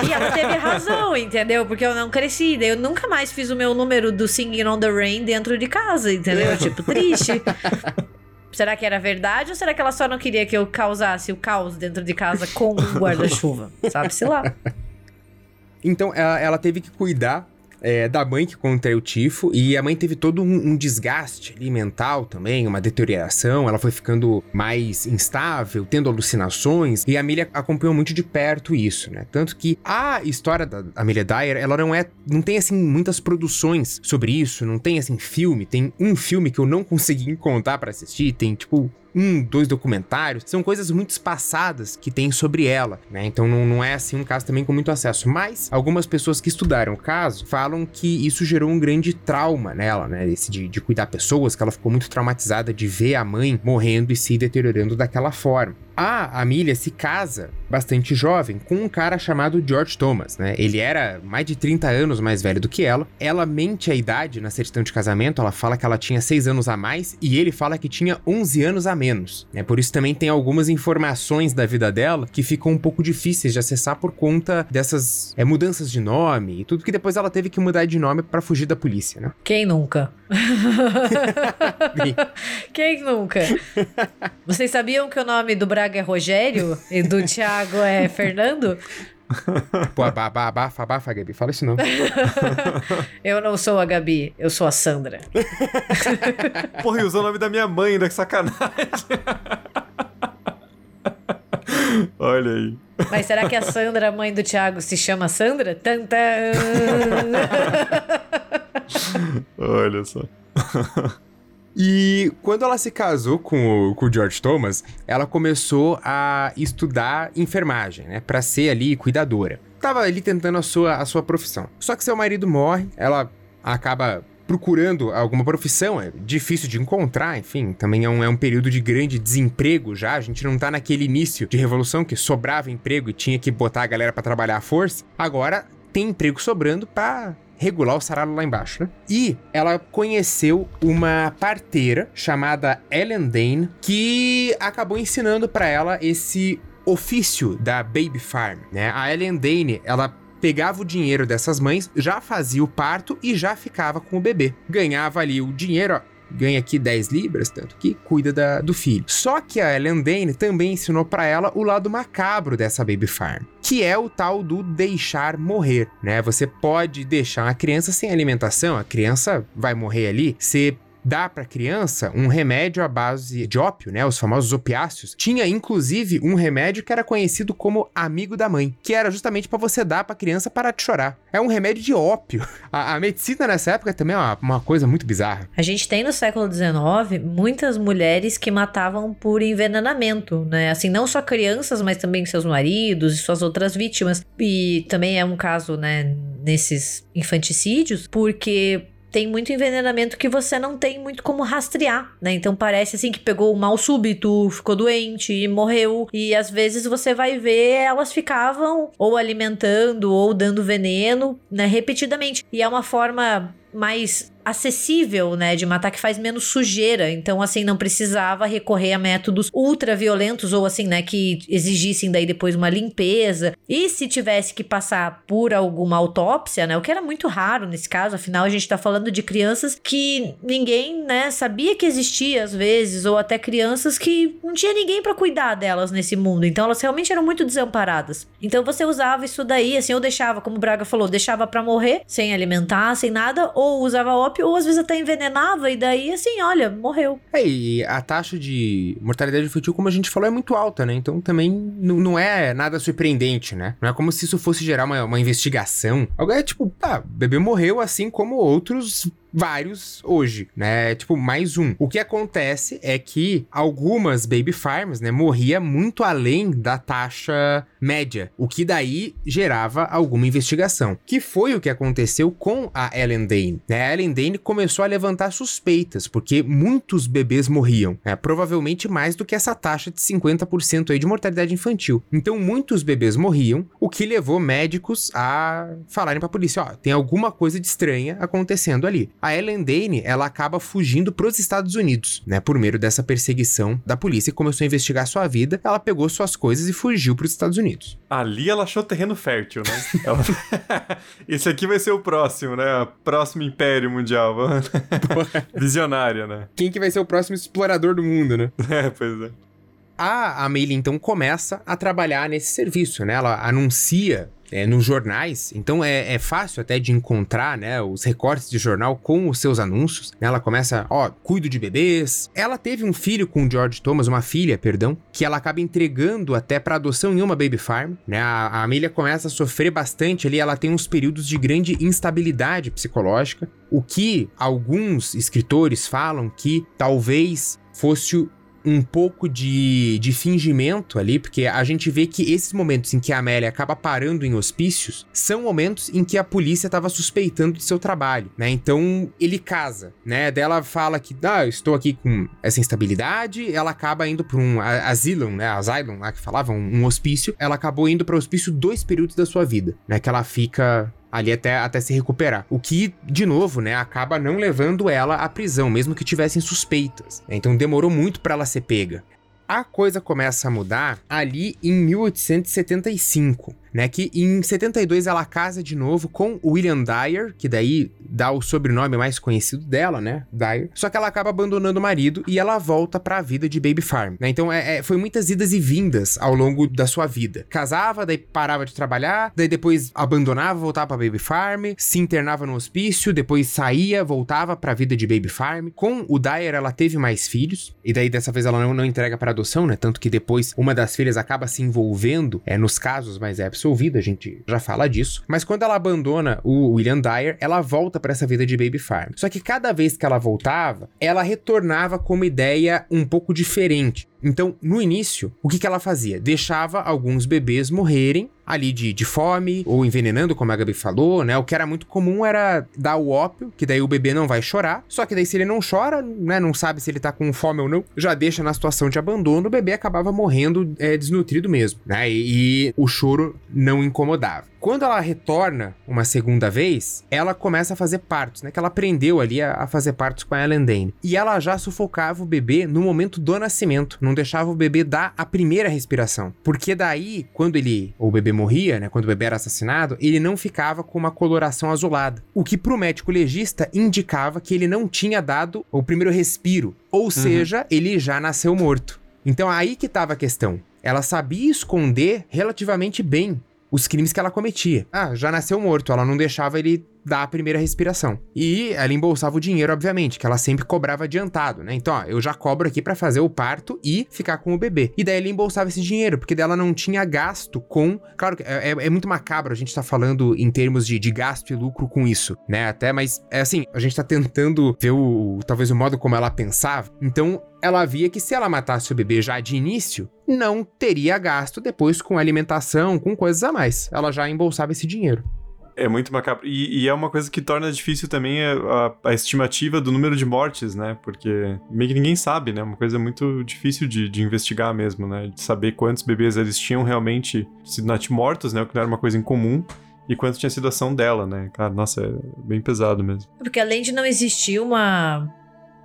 E ela teve razão, entendeu? Porque eu não cresci. Daí eu nunca mais fiz o meu número do Singing on the Rain dentro de casa, entendeu? tipo, triste. Será que era verdade ou será que ela só não queria que eu causasse o caos dentro de casa com um guarda-chuva? Sabe-se lá. Então ela, ela teve que cuidar é, da mãe que contraiu tifo e a mãe teve todo um, um, desgaste ali mental também, uma deterioração, ela foi ficando mais instável, tendo alucinações e a Amelia acompanhou muito de perto isso, né? Tanto que a história da Amelia Dyer, ela não é, não tem assim muitas produções sobre isso, não tem assim filme, tem um filme que eu não consegui encontrar para assistir, tem tipo um, dois documentários, são coisas muito espaçadas que tem sobre ela, né? Então não, não é assim um caso também com muito acesso. Mas algumas pessoas que estudaram o caso falam que isso gerou um grande trauma nela, né? Esse de, de cuidar pessoas, que ela ficou muito traumatizada de ver a mãe morrendo e se deteriorando daquela forma. A Amelia se casa bastante jovem com um cara chamado George Thomas, né? Ele era mais de 30 anos mais velho do que ela. Ela mente a idade na certidão de casamento, ela fala que ela tinha 6 anos a mais e ele fala que tinha 11 anos a menos, né? Por isso também tem algumas informações da vida dela que ficam um pouco difíceis de acessar por conta dessas é, mudanças de nome e tudo que depois ela teve que mudar de nome para fugir da polícia, né? Quem nunca? Quem nunca? Vocês sabiam que o nome do Braga é Rogério e do Thiago é Fernando? Pô, abafa, abafa, Gabi. Fala isso não. eu não sou a Gabi, eu sou a Sandra. Porra, e usou o nome da minha mãe, ainda que sacanagem. Olha aí. Mas será que a Sandra, mãe do Thiago, se chama Sandra? Tantã! Olha só. E quando ela se casou com o, com o George Thomas, ela começou a estudar enfermagem, né? Pra ser ali cuidadora. Tava ali tentando a sua, a sua profissão. Só que seu marido morre, ela acaba procurando alguma profissão, é difícil de encontrar, enfim, também é um, é um período de grande desemprego já, a gente não tá naquele início de revolução que sobrava emprego e tinha que botar a galera para trabalhar à força. Agora tem emprego sobrando para regular o salário lá embaixo, né? E ela conheceu uma parteira chamada Ellen Dane que acabou ensinando para ela esse ofício da Baby Farm, né? A Ellen Dane, ela pegava o dinheiro dessas mães, já fazia o parto e já ficava com o bebê. Ganhava ali o dinheiro, ganha aqui 10 libras, tanto que cuida da, do filho. Só que a Ellen Dane também ensinou para ela o lado macabro dessa baby farm, que é o tal do deixar morrer, né? Você pode deixar a criança sem alimentação, a criança vai morrer ali, você dá para criança um remédio à base de ópio, né, os famosos opiáceos. Tinha inclusive um remédio que era conhecido como amigo da mãe, que era justamente para você dar para criança parar de chorar. É um remédio de ópio. A, a medicina nessa época também é uma, uma, coisa muito bizarra. A gente tem no século XIX muitas mulheres que matavam por envenenamento, né? Assim, não só crianças, mas também seus maridos e suas outras vítimas. E também é um caso, né, nesses infanticídios, porque tem muito envenenamento que você não tem muito como rastrear, né? Então parece assim que pegou um mal súbito, ficou doente e morreu. E às vezes você vai ver elas ficavam ou alimentando ou dando veneno, né, repetidamente. E é uma forma mais acessível, né, de matar que faz menos sujeira. Então, assim, não precisava recorrer a métodos ultra violentos ou assim, né, que exigissem daí depois uma limpeza. E se tivesse que passar por alguma autópsia, né, o que era muito raro nesse caso, afinal a gente tá falando de crianças que ninguém, né, sabia que existia às vezes, ou até crianças que não tinha ninguém para cuidar delas nesse mundo. Então, elas realmente eram muito desamparadas. Então, você usava isso daí, assim, ou deixava, como o Braga falou, deixava para morrer sem alimentar, sem nada, ou usava ou às vezes até envenenava, e daí, assim, olha, morreu. É, e a taxa de mortalidade infantil, como a gente falou, é muito alta, né? Então também não é nada surpreendente, né? Não é como se isso fosse gerar uma, uma investigação. Algo é tipo, tá, bebê morreu assim como outros vários hoje, né? Tipo, mais um. O que acontece é que algumas baby farms, né, morria muito além da taxa média, o que daí gerava alguma investigação. Que foi o que aconteceu com a Ellen Dane. Né? A Ellen Dane começou a levantar suspeitas, porque muitos bebês morriam, né? provavelmente mais do que essa taxa de 50% aí de mortalidade infantil. Então muitos bebês morriam, o que levou médicos a falarem para a polícia, ó, tem alguma coisa de estranha acontecendo ali. A Ellen Dane, ela acaba fugindo para os Estados Unidos, né, por meio dessa perseguição da polícia e começou a investigar sua vida. Ela pegou suas coisas e fugiu para os Estados Unidos. Ali ela achou terreno fértil, né? ela... Esse aqui vai ser o próximo, né? Próximo império mundial. Visionária, né? Quem que vai ser o próximo explorador do mundo, né? É, pois é. A Amelie então começa a trabalhar nesse serviço, né? Ela anuncia é, nos jornais, então é, é, fácil até de encontrar, né, os recortes de jornal com os seus anúncios. Ela começa, ó, cuido de bebês. Ela teve um filho com o George Thomas, uma filha, perdão, que ela acaba entregando até para adoção em uma baby farm, né? A, a Amelia começa a sofrer bastante ali, ela tem uns períodos de grande instabilidade psicológica, o que alguns escritores falam que talvez fosse um pouco de, de fingimento ali, porque a gente vê que esses momentos em que a Amélia acaba parando em hospícios são momentos em que a polícia estava suspeitando de seu trabalho, né? Então ele casa, né? Dela fala que, ah, eu estou aqui com essa instabilidade, ela acaba indo para um asylum, né? Asylum, lá que falavam, um, hospício. Ela acabou indo para o hospício dois períodos da sua vida, né? Que ela fica ali até, até se recuperar. O que, de novo, né, acaba não levando ela à prisão, mesmo que tivessem suspeitas. Então demorou muito para ela ser pega. A coisa começa a mudar ali em 1875 né? Que em 72 ela casa de novo com William Dyer, que daí dá o sobrenome mais conhecido dela, né? Dyer. Só que ela acaba abandonando o marido e ela volta para a vida de Baby Farm, né? Então é, é, foi muitas idas e vindas ao longo da sua vida. Casava, daí parava de trabalhar, daí depois abandonava, voltava para Baby Farm, se internava no hospício, depois saía, voltava para a vida de Baby Farm. Com o Dyer ela teve mais filhos e daí dessa vez ela não, não entrega para adoção, né? Tanto que depois uma das filhas acaba se envolvendo é nos casos mais é absolvido, a gente já fala disso. Mas quando ela abandona o William Dyer, ela volta para essa vida de baby farm. Só que cada vez que ela voltava, ela retornava com uma ideia um pouco diferente. Então, no início, o que, que ela fazia? Deixava alguns bebês morrerem ali de, de fome ou envenenando, como a Gabi falou, né? O que era muito comum era dar o ópio, que daí o bebê não vai chorar. Só que daí se ele não chora, né? Não sabe se ele tá com fome ou não, já deixa na situação de abandono, o bebê acabava morrendo é, desnutrido mesmo, né? E, e o choro não incomodava. Quando ela retorna uma segunda vez, ela começa a fazer partos, né? Que ela aprendeu ali a, a fazer partos com a Ellen Dane. E ela já sufocava o bebê no momento do nascimento, não deixava o bebê dar a primeira respiração. Porque daí, quando ele, o bebê morria, né? Quando o bebê era assassinado, ele não ficava com uma coloração azulada. O que pro médico legista indicava que ele não tinha dado o primeiro respiro. Ou uhum. seja, ele já nasceu morto. Então aí que estava a questão. Ela sabia esconder relativamente bem os crimes que ela cometia. Ah, já nasceu morto, ela não deixava ele dar a primeira respiração. E ela embolsava o dinheiro, obviamente, que ela sempre cobrava adiantado, né? Então, ó, eu já cobro aqui para fazer o parto e ficar com o bebê. E daí ela embolsava esse dinheiro, porque dela não tinha gasto com. Claro que é, é, é, muito macabro a gente tá falando em termos de, de gasto e lucro com isso, né? Até, mas é assim, a gente tá tentando ver o. talvez o modo como ela pensava. Então, ela via que se ela matasse o bebê já de início, não teria gasto depois com alimentação, com coisas a mais. Ela já embolsava esse dinheiro. É muito macabro. E, e, é uma coisa que torna difícil também a, a, a, estimativa do número de mortes, né? Porque meio que ninguém sabe, né? Uma coisa muito difícil de, de investigar mesmo, né? De saber quantos bebês eles tinham realmente sido natimortos, né? O que não era uma coisa incomum e quanto tinha sido ação dela, né? Cara, nossa, é bem pesado mesmo. Porque além de não existir uma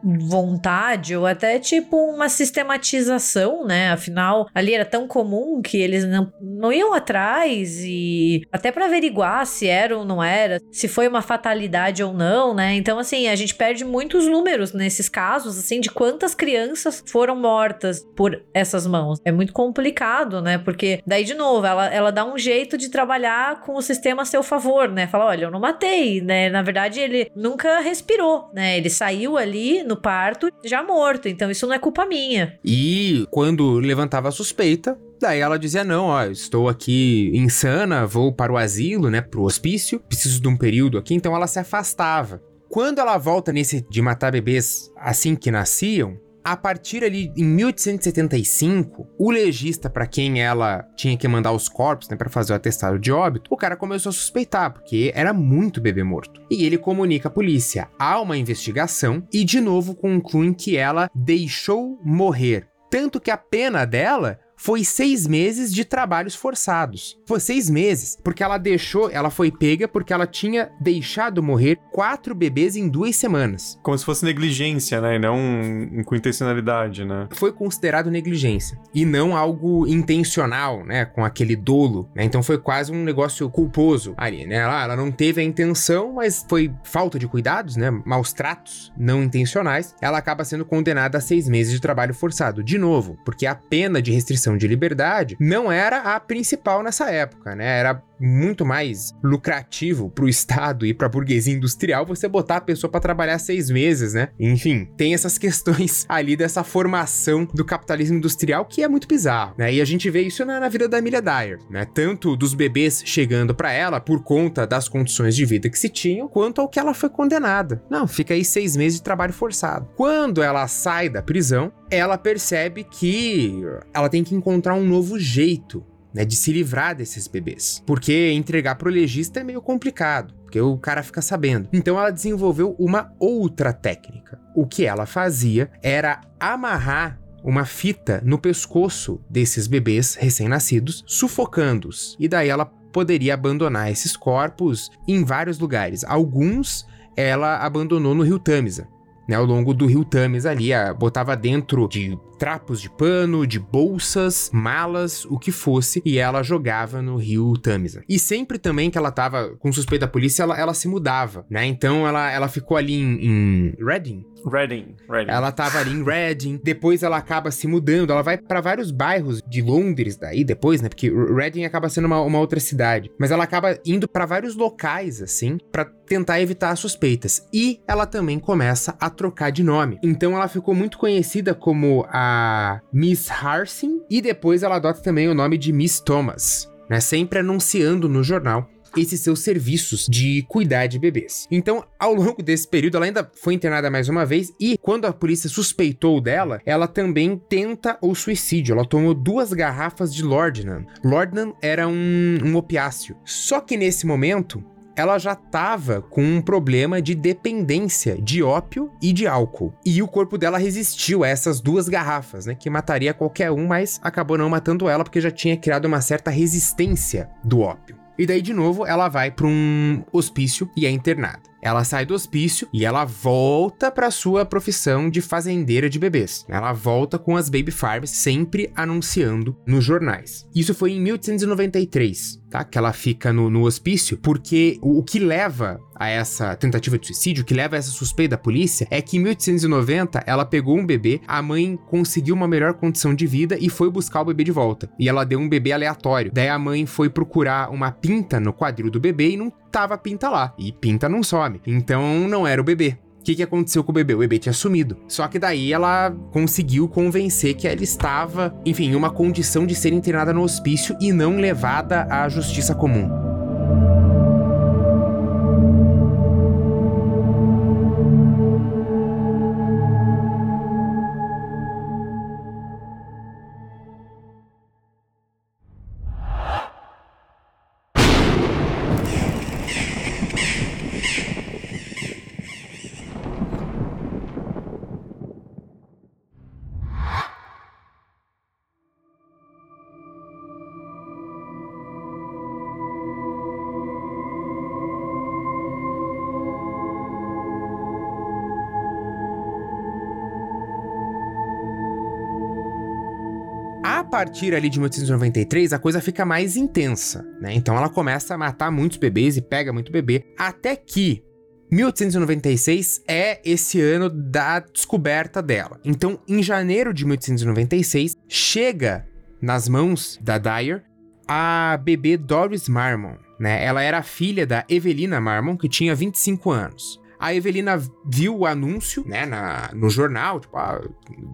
vontade ou até tipo uma sistematização, né? Afinal, ali era tão comum que eles não, não iam atrás e até para averiguar se era ou não era, se foi uma fatalidade ou não, né? Então, assim, a gente perde muitos números nesses casos, assim, de quantas crianças foram mortas por essas mãos. É muito complicado, né? Porque daí, de novo, ela, ela dá um jeito de trabalhar com o sistema a seu favor, né? Fala, olha, eu não matei, né? Na verdade, ele nunca respirou, né? Ele saiu ali no parto já morto, então isso não é culpa minha. E quando levantava a suspeita, Daí ela dizia: Não, ó, estou aqui insana, vou para o asilo, né, pro hospício, preciso de um período aqui, então ela se afastava. Quando ela volta nesse de matar bebês assim que nasciam, a partir ali em 1875, o legista para quem ela tinha que mandar os corpos, né, para fazer o atestado de óbito, o cara começou a suspeitar, porque era muito bebê morto. E ele comunica à polícia. Há uma investigação e de novo concluem que ela deixou morrer. Tanto que a pena dela foi seis meses de trabalhos forçados. Foi seis meses, porque ela deixou, ela foi pega porque ela tinha deixado morrer quatro bebês em duas semanas. Como se fosse negligência, né? E não com intencionalidade, né? Foi considerado negligência e não algo intencional, né? Com aquele dolo, né? Então foi quase um negócio culposo ali, né? Ela, ela não teve a intenção, mas foi falta de cuidados, né? Maus tratos não intencionais. Ela acaba sendo condenada a seis meses de trabalho forçado. De novo, porque a pena de restrição de liberdade não era a principal nessa época, né? Era muito mais lucrativo para o Estado e para a burguesia industrial você botar a pessoa para trabalhar seis meses, né? Enfim, tem essas questões ali dessa formação do capitalismo industrial que é muito bizarro, né? E a gente vê isso na, na vida da Amelia Dyer, né? Tanto dos bebês chegando para ela por conta das condições de vida que se tinham, quanto ao que ela foi condenada. Não, fica aí seis meses de trabalho forçado. Quando ela sai da prisão, ela percebe que ela tem que encontrar um novo jeito né, de se livrar desses bebês. Porque entregar pro legista é meio complicado, porque o cara fica sabendo. Então ela desenvolveu uma outra técnica. O que ela fazia era amarrar uma fita no pescoço desses bebês recém-nascidos, sufocando-os. E daí ela poderia abandonar esses corpos em vários lugares. Alguns ela abandonou no rio Tamisa, né, ao longo do rio Tames ali, a, botava dentro de trapos de pano, de bolsas, malas, o que fosse, e ela jogava no rio Tamisa. E sempre também que ela tava com suspeita da polícia, ela, ela se mudava, né? Então ela, ela ficou ali em, em Reading, Reading, Reading. Ela tava ali em Reading, depois ela acaba se mudando, ela vai para vários bairros de Londres daí depois, né? Porque Reading acaba sendo uma, uma outra cidade, mas ela acaba indo para vários locais assim, para tentar evitar as suspeitas. E ela também começa a trocar de nome. Então ela ficou muito conhecida como a Miss Harsing e depois ela adota também o nome de Miss Thomas, né? Sempre anunciando no jornal esses seus serviços de cuidar de bebês. Então, ao longo desse período, ela ainda foi internada mais uma vez e, quando a polícia suspeitou dela, ela também tenta o suicídio. Ela tomou duas garrafas de Lordnan. Lordnan era um, um opiáceo. Só que nesse momento, ela já estava com um problema de dependência de ópio e de álcool. E o corpo dela resistiu a essas duas garrafas, né? Que mataria qualquer um, mas acabou não matando ela porque já tinha criado uma certa resistência do ópio. E daí, de novo, ela vai para um hospício e é internada. Ela sai do hospício e ela volta para sua profissão de fazendeira de bebês. Ela volta com as baby farms, sempre anunciando nos jornais. Isso foi em 1893 tá? Que ela fica no, no hospício, porque o, o, que leva a essa tentativa de suicídio, o que leva a essa suspeita da polícia, é que em 1890 ela pegou um bebê, a mãe conseguiu uma melhor condição de vida e foi buscar o bebê de volta. E ela deu um bebê aleatório. Daí a mãe foi procurar uma pinta no quadril do bebê e não tava pinta lá. E pinta não some. Então não era o bebê que, que aconteceu com o bebê? O bebê tinha sumido. Só que daí ela conseguiu convencer que ela estava, enfim, em uma condição de ser internada no hospício e não levada à justiça comum. Partir ali de 1893, a coisa fica mais intensa, né? Então ela começa a matar muitos bebês e pega muito bebê, até que 1896 é esse ano da descoberta dela. Então, em janeiro de 1896, chega nas mãos da Dyer a bebê Doris Marmon, né? Ela era filha da Evelina Marmon, que tinha 25 anos. A Evelina viu o anúncio, né, na, no jornal, tipo, ah,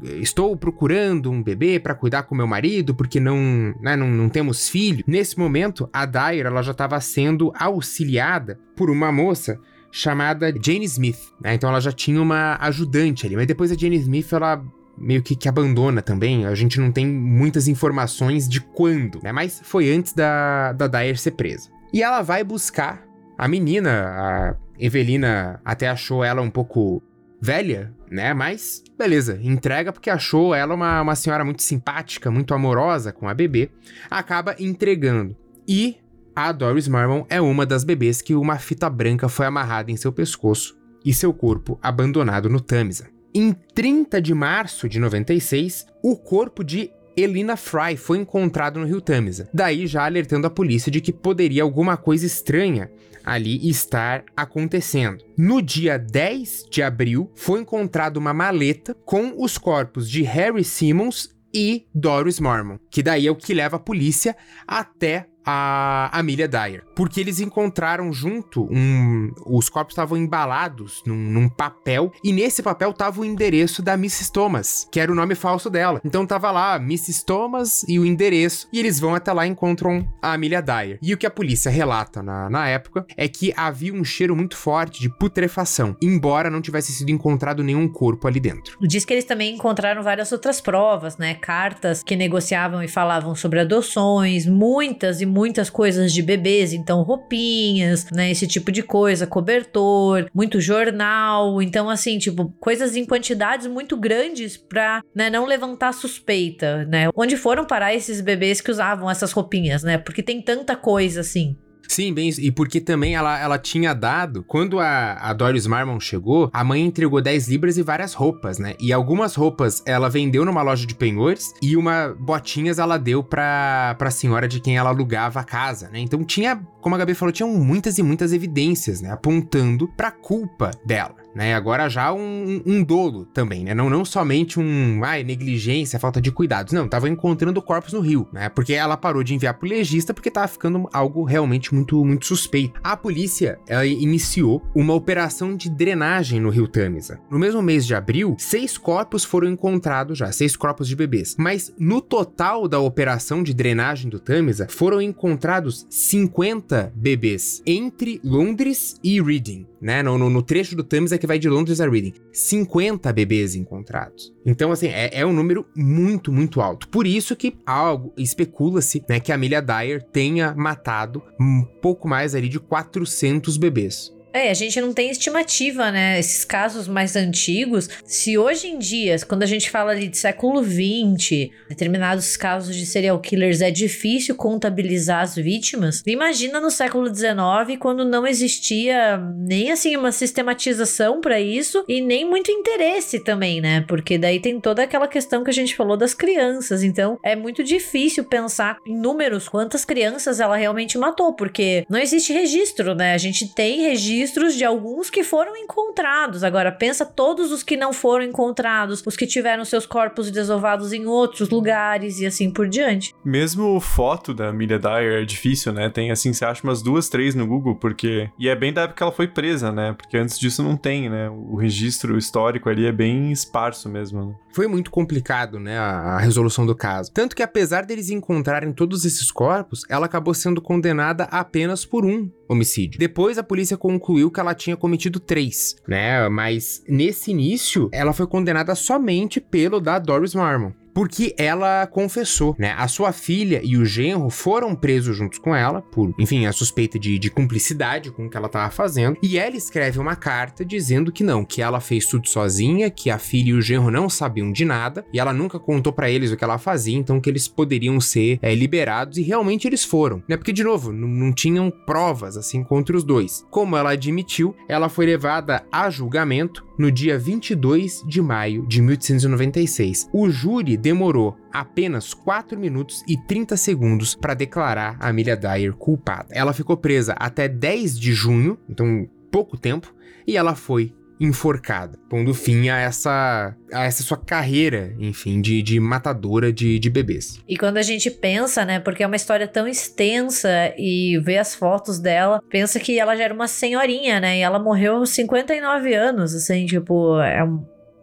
estou procurando um bebê para cuidar com meu marido porque não, né, não, não temos filho. Nesse momento, a Dyer ela já estava sendo auxiliada por uma moça chamada Jane Smith, né? Então ela já tinha uma ajudante ali, mas depois a Jane Smith ela meio que, que abandona também. A gente não tem muitas informações de quando, né? Mas foi antes da, da Dyer ser presa. E ela vai buscar a menina, a Evelina até achou ela um pouco velha, né? Mas beleza, entrega porque achou ela uma, uma senhora muito simpática, muito amorosa com a bebê. Acaba entregando. E a Doris Marmon é uma das bebês que uma fita branca foi amarrada em seu pescoço e seu corpo abandonado no Tamisa. Em 30 de março de 96, o corpo de Elina Fry foi encontrado no rio Tamisa, daí já alertando a polícia de que poderia alguma coisa estranha ali estar acontecendo. No dia 10 de abril, foi encontrada uma maleta com os corpos de Harry Simmons e Doris Mormon, que daí é o que leva a polícia até a Amelia Dyer. Porque eles encontraram junto um. Os corpos estavam embalados num, num, papel, e nesse papel tava o endereço da Mrs. Thomas, que era o nome falso dela. Então tava lá Mrs. Thomas e o endereço, e eles vão até lá e encontram a Amelia Dyer. E o que a polícia relata na, na época é que havia um cheiro muito forte de putrefação, embora não tivesse sido encontrado nenhum corpo ali dentro. Diz que eles também encontraram várias outras provas, né? Cartas que negociavam e falavam sobre adoções, muitas e muitas coisas de bebês, então roupinhas, né, esse tipo de coisa, cobertor, muito jornal, então assim, tipo, coisas em quantidades muito grandes pra, né, não levantar suspeita, né? Onde foram parar esses bebês que usavam essas roupinhas, né? Porque tem tanta coisa assim. Sim, bem, e porque também ela, ela tinha dado, quando a, a Doris Marmon chegou, a mãe entregou 10 libras e várias roupas, né? E algumas roupas ela vendeu numa loja de penhores e uma botinhas ela deu pra, pra senhora de quem ela alugava a casa, né? Então tinha, como a Gabi falou, tinham muitas e muitas evidências, né? Apontando pra culpa dela né? Agora já um, um dolo também, né? Não, não somente um, ai, negligência, falta de cuidados. Não, tava encontrando corpos no rio, né? Porque ela parou de enviar pro legista porque tava ficando algo realmente muito, muito suspeito. A polícia, ela iniciou uma operação de drenagem no rio Tamisa. No mesmo mês de abril, seis corpos foram encontrados já, seis corpos de bebês. Mas no total da operação de drenagem do Tamisa, foram encontrados 50 bebês entre Londres e Reading né? No, no, no, trecho do Thames é que vai de Londres a Reading. 50 bebês encontrados. Então, assim, é, é um número muito, muito alto. Por isso que algo especula-se, né, que a Amelia Dyer tenha matado um pouco mais ali de 400 bebês. É, a gente não tem estimativa, né? Esses casos mais antigos. Se hoje em dia, quando a gente fala ali de século XX, determinados casos de serial killers é difícil contabilizar as vítimas, imagina no século XIX, quando não existia nem assim uma sistematização para isso e nem muito interesse também, né? Porque daí tem toda aquela questão que a gente falou das crianças. Então é muito difícil pensar em números quantas crianças ela realmente matou, porque não existe registro, né? A gente tem registro registros de alguns que foram encontrados. Agora, pensa todos os que não foram encontrados, os que tiveram seus corpos desovados em outros lugares e assim por diante. Mesmo foto da Amelia Dyer é difícil, né? Tem assim, você acha umas duas, três no Google, porque. E é bem da época que ela foi presa, né? Porque antes disso não tem, né? O registro histórico ali é bem esparso mesmo. Né? Foi muito complicado, né? A, a resolução do caso. Tanto que, apesar deles encontrarem todos esses corpos, ela acabou sendo condenada apenas por um homicídio. Depois a polícia concluiu que ela tinha cometido três, né? Mas nesse início, ela foi condenada somente pelo da Doris Marmon porque ela confessou, né? A sua filha e o genro foram presos juntos com ela por, enfim, a suspeita de, de cumplicidade com o que ela estava fazendo. E ela escreve uma carta dizendo que não, que ela fez tudo sozinha, que a filha e o genro não sabiam de nada e ela nunca contou para eles o que ela fazia, então que eles poderiam ser é, liberados e realmente eles foram, né? Porque de novo, não tinham provas assim contra os dois. Como ela admitiu, ela foi levada a julgamento no dia 22 de maio de 1896. O júri demorou apenas 4 minutos e 30 segundos para declarar a Amelia Dyer culpada. Ela ficou presa até 10 de junho, então pouco tempo, e ela foi enforcada, pondo fim a essa, a essa sua carreira, enfim, de, de matadora de, de bebês. E quando a gente pensa, né, porque é uma história tão extensa e vê as fotos dela, pensa que ela já era uma senhorinha, né, e ela morreu aos 59 anos, assim, tipo, é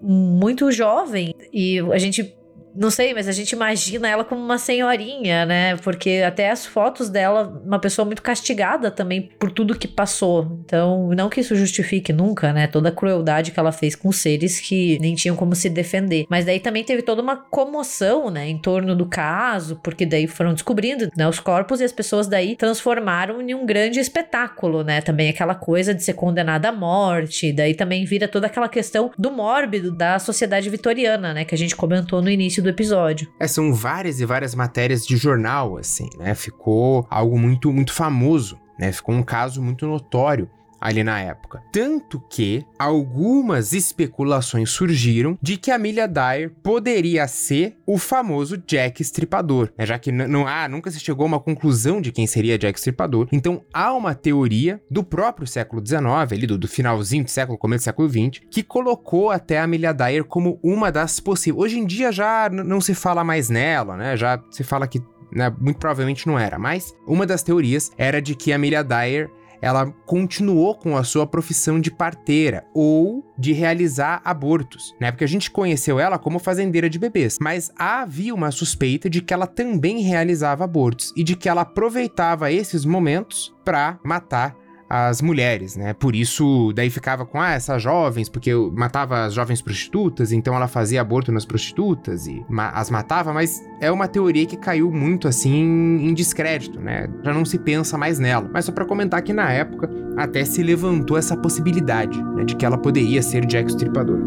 muito jovem, e a gente não sei, mas a gente imagina ela como uma senhorinha, né? Porque até as fotos dela, uma pessoa muito castigada também por tudo que passou. Então, não que isso justifique nunca, né? Toda a crueldade que ela fez com seres que nem tinham como se defender. Mas daí também teve toda uma comoção, né? Em torno do caso, porque daí foram descobrindo né, os corpos e as pessoas daí transformaram em um grande espetáculo, né? Também aquela coisa de ser condenada à morte. Daí também vira toda aquela questão do mórbido da sociedade vitoriana, né? Que a gente comentou no início do episódio. É, são várias e várias matérias de jornal, assim, né? Ficou algo muito, muito famoso, né? Ficou um caso muito notório ali na época. Tanto que algumas especulações surgiram de que a Amelia Dyer poderia ser o famoso Jack Stripador, né? já que não há, nunca se chegou a uma conclusão de quem seria Jack Stripador. Então há uma teoria do próprio século XIX, ali do, do finalzinho do século, começo do século XX, que colocou até a Amelia Dyer como uma das possíveis. Hoje em dia já não se fala mais nela, né? Já se fala que né, muito provavelmente não era, mas uma das teorias era de que a Amelia Dyer ela continuou com a sua profissão de parteira ou de realizar abortos, né? Porque a gente conheceu ela como fazendeira de bebês, mas havia uma suspeita de que ela também realizava abortos e de que ela aproveitava esses momentos para matar as mulheres, né? Por isso, daí ficava com, ah, essas jovens, porque matava as jovens prostitutas, então ela fazia aborto nas prostitutas e ma as matava, mas é uma teoria que caiu muito assim em descrédito, né? Já não se pensa mais nela. Mas só para comentar que na época até se levantou essa possibilidade, né, de que ela poderia ser Jack Stripador.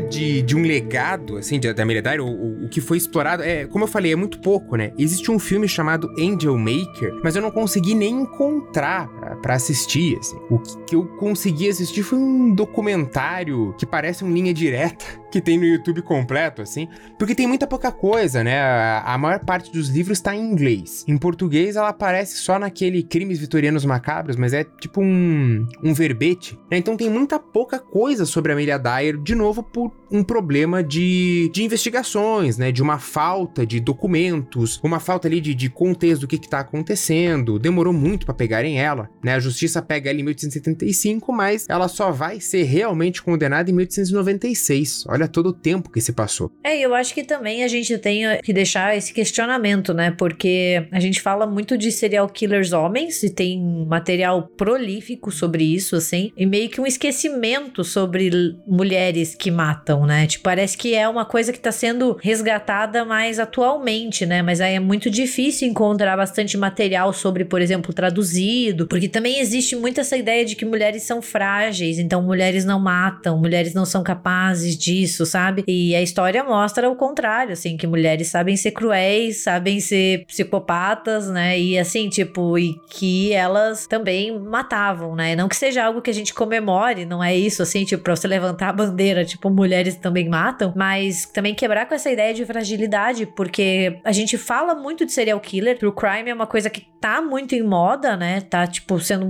De, de um legado, assim, da Military, o, o que foi explorado, é, como eu falei, é muito pouco, né? Existe um filme chamado Angel Maker, mas eu não consegui nem encontrar para assistir, assim. O que, que eu consegui assistir foi um documentário que parece um linha direta que tem no YouTube completo, assim, porque tem muita pouca coisa, né? A, maior parte dos livros tá em inglês. Em português, ela aparece só naquele Crimes Vitorianos Macabros, mas é tipo um, um verbete, né? Então tem muita pouca coisa sobre a Amelia Dyer, de novo, por um problema de, de investigações, né? De uma falta de documentos, uma falta ali de, de contexto do que, que tá acontecendo. Demorou muito para pegarem ela, né? A justiça pega ela em 1875, mas ela só vai ser realmente condenada em 1896. Olha todo o tempo que se passou. É, eu acho que também a gente tem que deixar esse questionamento, né? Porque a gente fala muito de serial killers homens e tem material prolífico sobre isso, assim, e meio que um esquecimento sobre mulheres que matam, né? Tipo, parece que é uma coisa que tá sendo resgatada mais atualmente, né? Mas aí é muito difícil encontrar bastante material sobre, por exemplo, traduzido, porque também existe muito essa ideia de que mulheres são frágeis, então mulheres não matam, mulheres não são capazes disso, sabe? E a história mostra o contrário, assim, que mulheres sabem ser cruéis, sabem ser psicopatas, né? E assim, tipo, e que elas também matavam, né? Não que seja algo que a gente comemore, não é isso, assim, tipo, pra você levantar a bandeira, tipo, mulheres também matam, mas também quebrar com essa ideia de fragilidade, porque a gente fala muito de serial killer, true crime é uma coisa que tá muito em moda, né? Tá, tipo, sendo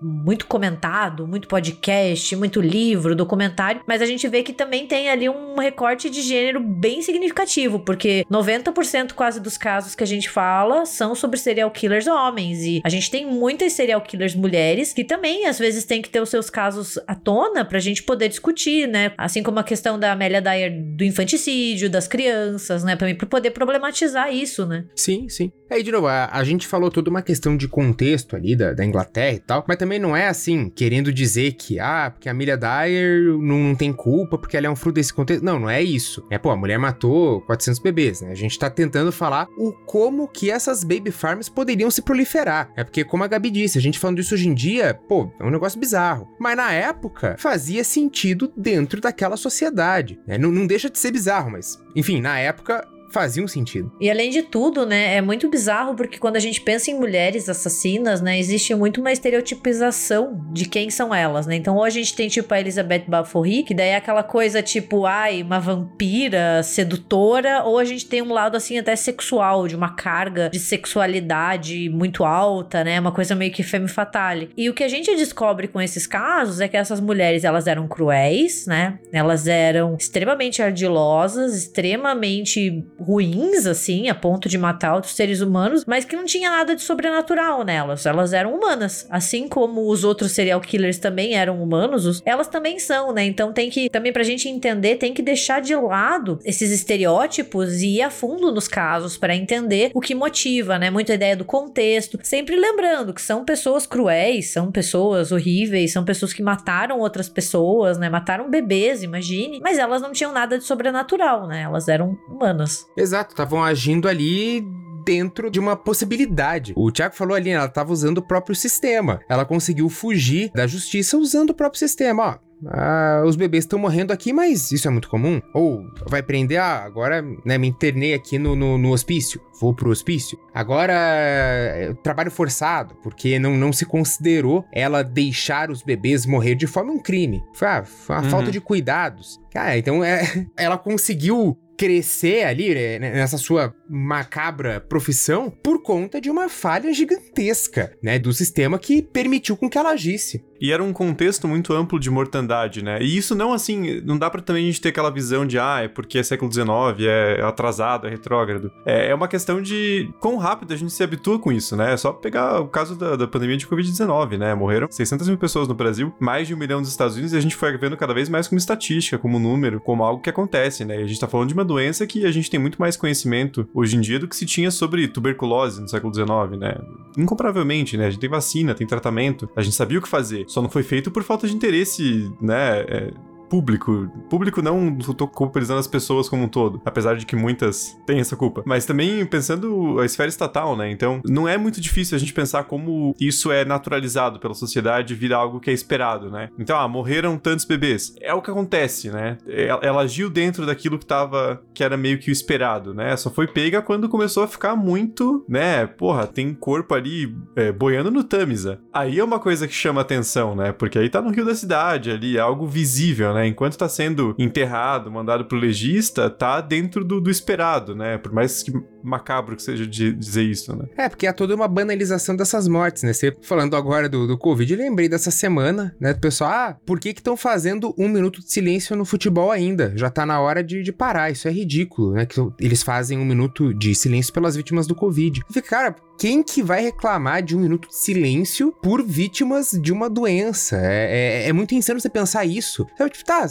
muito comentado, muito podcast, muito livro, documentário, mas a gente vê que também tem ali um recorte de gênero bem significativo, porque 90% quase dos casos que a gente fala são sobre serial killers homens, e a gente tem muitas serial killers mulheres que também às vezes tem que ter os seus casos à tona pra gente poder discutir, né? Assim como a questão da Amélia Dyer do infanticídio, das crianças, né? Pra, pra poder problematizar isso, né? Sim, sim. Aí, de novo, a, a gente falou toda uma questão de contexto ali da, da, Inglaterra e tal, mas também não é assim, querendo dizer que, ah, porque a Amelia Dyer não, não tem culpa, porque ela é um fruto desse contexto. Não, não é isso. É, pô, a mulher matou 400 bebês, né? A gente tá tentando falar o como que essas baby farms poderiam se proliferar. É porque, como a Gabi disse, a gente falando isso hoje em dia, pô, é um negócio bizarro. Mas na época, fazia sentido dentro daquela sociedade. Né? Não, não deixa de ser bizarro, mas, enfim, na época faziam sentido. E além de tudo, né, é muito bizarro porque quando a gente pensa em mulheres assassinas, né, existe muito uma estereotipização de quem são elas, né? Então, ou a gente tem tipo a Elizabeth Bathory, que daí é aquela coisa tipo, ai, uma vampira sedutora, ou a gente tem um lado assim até sexual, de uma carga de sexualidade muito alta, né? Uma coisa meio que femme fatale. E o que a gente descobre com esses casos é que essas mulheres, elas eram cruéis, né? Elas eram extremamente ardilosas, extremamente ruins, assim, a ponto de matar outros seres humanos, mas que não tinha nada de sobrenatural nelas. Elas eram humanas. Assim como os outros serial killers também eram humanos, elas também são, né? Então tem que, também pra gente entender, tem que deixar de lado esses estereótipos e ir a fundo nos casos para entender o que motiva, né? Muita ideia do contexto. Sempre lembrando que são pessoas cruéis, são pessoas horríveis, são pessoas que mataram outras pessoas, né? Mataram bebês, imagine. Mas elas não tinham nada de sobrenatural, né? Elas eram humanas. Exato, estavam agindo ali dentro de uma possibilidade. O Thiago falou ali, ela estava usando o próprio sistema. Ela conseguiu fugir da justiça usando o próprio sistema. Ó, ah, os bebês estão morrendo aqui, mas isso é muito comum. Ou vai prender, ah, agora né, me internei aqui no, no, no hospício, vou pro hospício. Agora, é, trabalho forçado, porque não, não se considerou ela deixar os bebês morrer de forma um crime. Foi, ah, foi uma uhum. falta de cuidados. Cara, então é, ela conseguiu crescer ali né, nessa sua macabra profissão por conta de uma falha gigantesca, né, do sistema que permitiu com que ela agisse. E era um contexto muito amplo de mortandade, né? E isso não assim, não dá para também a gente ter aquela visão de ah, é porque é século XIX, é atrasado, é retrógrado. É, é uma questão de quão rápido a gente se habitua com isso, né? É só pegar o caso da, da pandemia de Covid-19, né? Morreram 600 mil pessoas no Brasil, mais de um milhão nos Estados Unidos, e a gente foi vendo cada vez mais como estatística, como número, como algo que acontece, né? E a gente tá falando de uma doença que a gente tem muito mais conhecimento hoje em dia do que se tinha sobre tuberculose no século XIX, né? Incomparavelmente, né? A gente tem vacina, tem tratamento, a gente sabia o que fazer. Só não foi feito por falta de interesse, né? É, público. Público não tô culpabilizando as pessoas como um todo, apesar de que muitas têm essa culpa. Mas também pensando a esfera estatal, né? Então, não é muito difícil a gente pensar como isso é naturalizado pela sociedade vira algo que é esperado, né? Então, ah, morreram tantos bebês. É o que acontece, né? Ela, ela agiu dentro daquilo que tava, que era meio que o esperado, né? Só foi pega quando começou a ficar muito, né? Porra, tem corpo ali é, boiando no Tamisa. Aí é uma coisa que chama atenção, né? Porque aí tá no rio da cidade ali, é algo visível, né? Né? Enquanto tá sendo enterrado, mandado pro legista, tá dentro do, do esperado, né? Por mais que macabro que seja de dizer isso, né? É, porque há toda uma banalização dessas mortes, né? Você falando agora do, do Covid, lembrei dessa semana, né? Do pessoal, ah, por que que estão fazendo um minuto de silêncio no futebol ainda? Já tá na hora de, de parar, isso é ridículo, né? Que eles fazem um minuto de silêncio pelas vítimas do Covid. Eu cara, quem que vai reclamar de um minuto de silêncio por vítimas de uma doença? É, é, é muito insano você pensar isso. Sabe, tipo, tá,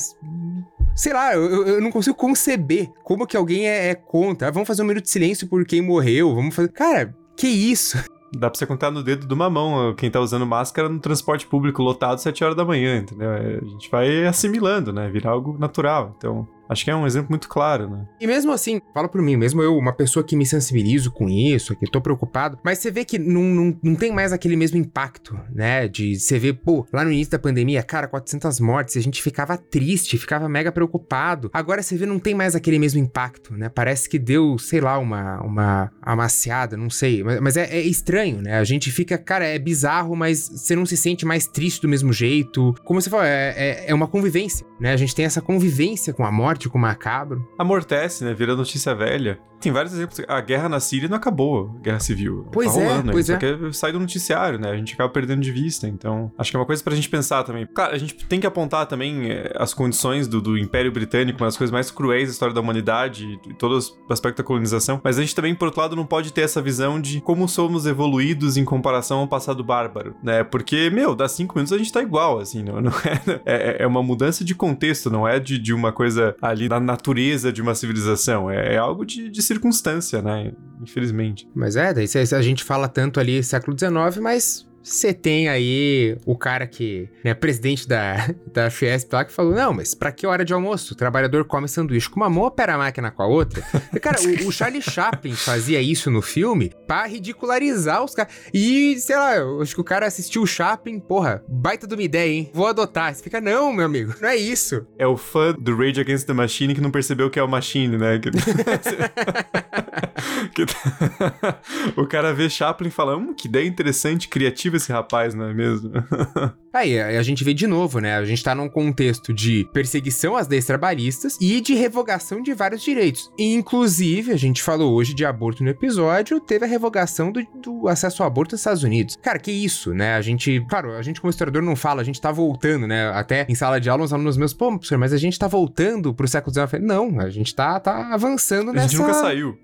sei lá, eu, eu, não consigo conceber como que alguém é, é contra. Ah, vamos fazer um minuto de silêncio por quem morreu, vamos fazer... Cara, que isso? Dá pra você contar no dedo de uma mão quem tá usando máscara no transporte público lotado 7 horas da manhã, entendeu? É, a gente vai assimilando, né? Virar algo natural. Então, Acho que é um exemplo muito claro, né? E mesmo assim, fala por mim, mesmo eu, uma pessoa que me sensibilizo com isso, que tô preocupado, mas você vê que não, não, não tem mais aquele mesmo impacto, né? De você ver, pô, lá no início da pandemia, cara, 400 mortes, a gente ficava triste, ficava mega preocupado. Agora você vê, não tem mais aquele mesmo impacto, né? Parece que deu, sei lá, uma, uma amaciada, não sei. Mas, mas é, é estranho, né? A gente fica, cara, é bizarro, mas você não se sente mais triste do mesmo jeito. Como você falou, é, é, é uma convivência, né? A gente tem essa convivência com a morte com o macabro. Amortece, né? Vira notícia velha. Tem vários exemplos. A guerra na Síria não acabou, a guerra civil. Pois tá é, rolando, pois é. Só que sai do noticiário, né? A gente acaba perdendo de vista. Então, acho que é uma coisa pra gente pensar também. Claro, a gente tem que apontar também eh, as condições do, do Império Britânico, uma das coisas mais cruéis da história da humanidade, e todo o aspecto da colonização. Mas a gente também, por outro lado, não pode ter essa visão de como somos evoluídos em comparação ao passado bárbaro, né? Porque, meu, dá cinco minutos a gente tá igual, assim, não, não é, é, é uma mudança de contexto, não é de, de uma coisa ali da natureza de uma civilização, é, é algo de, de circunstância, né? Infelizmente. Mas é, daí a gente fala tanto ali século XIX, mas você tem aí o cara que é né, presidente da, da Fiesp lá que falou: não, mas pra que hora de almoço? O trabalhador come sanduíche com uma mão, opera a máquina com a outra. E, cara, o, o, Charlie Chaplin fazia isso no filme pra ridicularizar os caras. E, sei lá, eu acho que o cara assistiu o Chaplin, porra, baita de uma ideia, hein? Vou adotar. Você fica, não, meu amigo, não é isso. É o fã do Rage Against the Machine que não percebeu que é o Machine, né? o cara vê Chaplin e fala: hum, que ideia interessante, criativa esse rapaz, não é mesmo? Aí a gente vê de novo, né? A gente tá num contexto de perseguição às leis trabalhistas e de revogação de vários direitos. Inclusive, a gente falou hoje de aborto no episódio, teve a revogação do, do, acesso ao aborto nos Estados Unidos. Cara, que isso, né? A gente, claro, a gente como historiador não fala, a gente tá voltando, né? Até em sala de aula, os alunos meus, pô, professor, mas a gente tá voltando pro século XIX. Não, a gente tá, tá avançando nessa... A gente nunca saiu.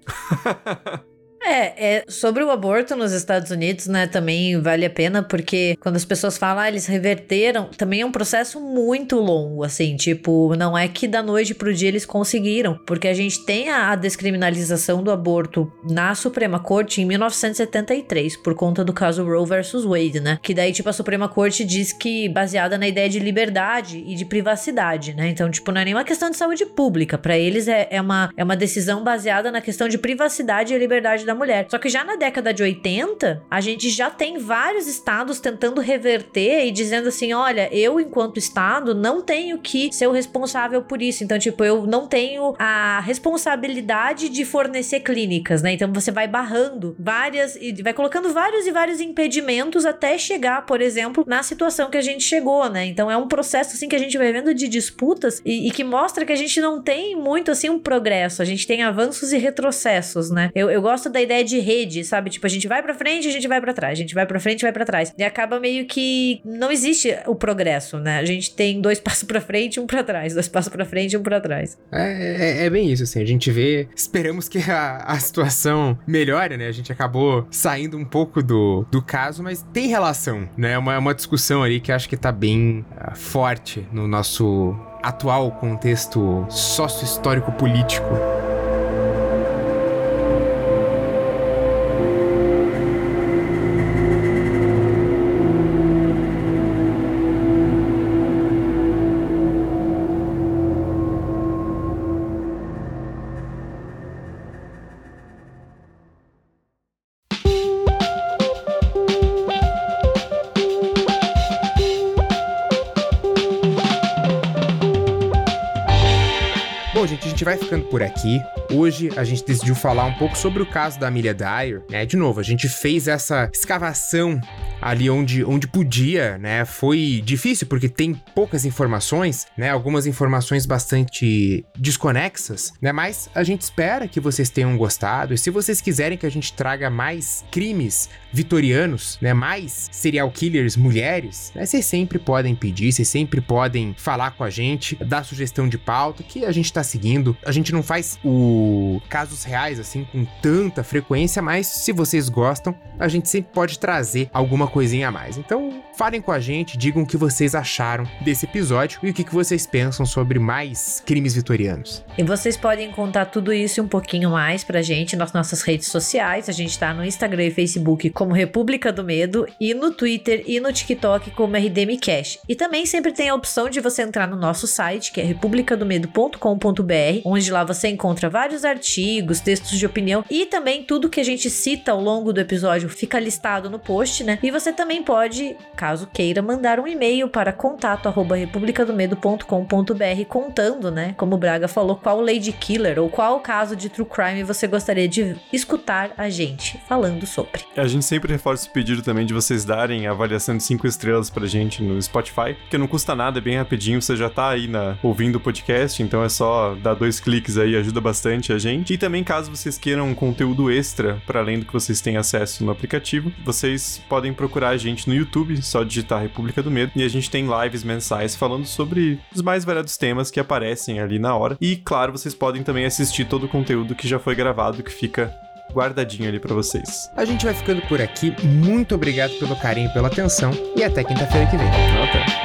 É, é, sobre o aborto nos Estados Unidos, né, também vale a pena, porque quando as pessoas falam, ah, eles reverteram, também é um processo muito longo, assim, tipo, não é que da noite pro dia eles conseguiram, porque a gente tem a, a descriminalização do aborto na Suprema Corte em 1973, por conta do caso Roe versus Wade, né, que daí, tipo, a Suprema Corte diz que, baseada na ideia de liberdade e de privacidade, né, então, tipo, não é nenhuma questão de saúde pública, para eles é, é, uma, é uma decisão baseada na questão de privacidade e liberdade da mulher. Só que já na década de 80, a gente já tem vários estados tentando reverter e dizendo assim: olha, eu, enquanto estado, não tenho que ser o responsável por isso. Então, tipo, eu não tenho a responsabilidade de fornecer clínicas, né? Então você vai barrando várias e vai colocando vários e vários impedimentos até chegar, por exemplo, na situação que a gente chegou, né? Então é um processo assim que a gente vai vendo de disputas e, e que mostra que a gente não tem muito assim um progresso, a gente tem avanços e retrocessos, né? Eu, eu gosto da ideia de rede, sabe? Tipo, a gente vai para frente, a gente vai para trás, a gente vai para frente, vai para trás. E acaba meio que não existe o progresso, né? A gente tem dois passos para frente, um para trás, dois passos para frente, um para trás. É, é, é, bem isso, assim. A gente vê, esperamos que a, a situação melhore, né? A gente acabou saindo um pouco do, do caso, mas tem relação, né? É uma, uma discussão ali que acho que tá bem uh, forte no nosso atual contexto sócio-histórico político. Por aqui. Hoje a gente decidiu falar um pouco sobre o caso da Amelia Dyer, né? De novo, a gente fez essa escavação ali onde, onde podia, né? Foi difícil porque tem poucas informações, né? Algumas informações bastante desconexas, né? Mas a gente espera que vocês tenham gostado. E se vocês quiserem que a gente traga mais crimes vitorianos, né? Mais serial killers mulheres, né? Vocês sempre podem pedir, vocês sempre podem falar com a gente, dar sugestão de pauta que a gente tá seguindo a gente não faz o casos reais assim com tanta frequência, mas se vocês gostam, a gente sempre pode trazer alguma coisinha a mais. Então, falem com a gente, digam o que vocês acharam desse episódio e o que, que vocês pensam sobre mais crimes vitorianos. E vocês podem contar tudo isso e um pouquinho mais pra gente nas nossas redes sociais. A gente tá no Instagram e Facebook como República do Medo e no Twitter e no TikTok como RDM Cash. E também sempre tem a opção de você entrar no nosso site, que é republicadomedo.com.br, onde lá você encontra vários artigos, textos de opinião e também tudo que a gente cita ao longo do episódio fica listado no post, né? E você também pode, caso queira, mandar um e-mail para contato@republicadomedo.com.br contando, né, como o Braga falou, qual Lady Killer ou qual caso de true crime você gostaria de escutar a gente falando sobre. A gente sempre reforça o pedido também de vocês darem a avaliação de 5 estrelas pra gente no Spotify, que não custa nada, é bem rapidinho, você já tá aí na, ouvindo o podcast, então é só dar dois dois cliques aí ajuda bastante a gente. E também, caso vocês queiram um conteúdo extra, para além do que vocês têm acesso no aplicativo, vocês podem procurar a gente no YouTube, só digitar República do Medo. E a gente tem lives mensais falando sobre os mais variados temas que aparecem ali na hora. E, claro, vocês podem também assistir todo o conteúdo que já foi gravado, que fica guardadinho ali para vocês. A gente vai ficando por aqui. Muito obrigado pelo carinho, pela atenção e até quinta-feira que vem. Até.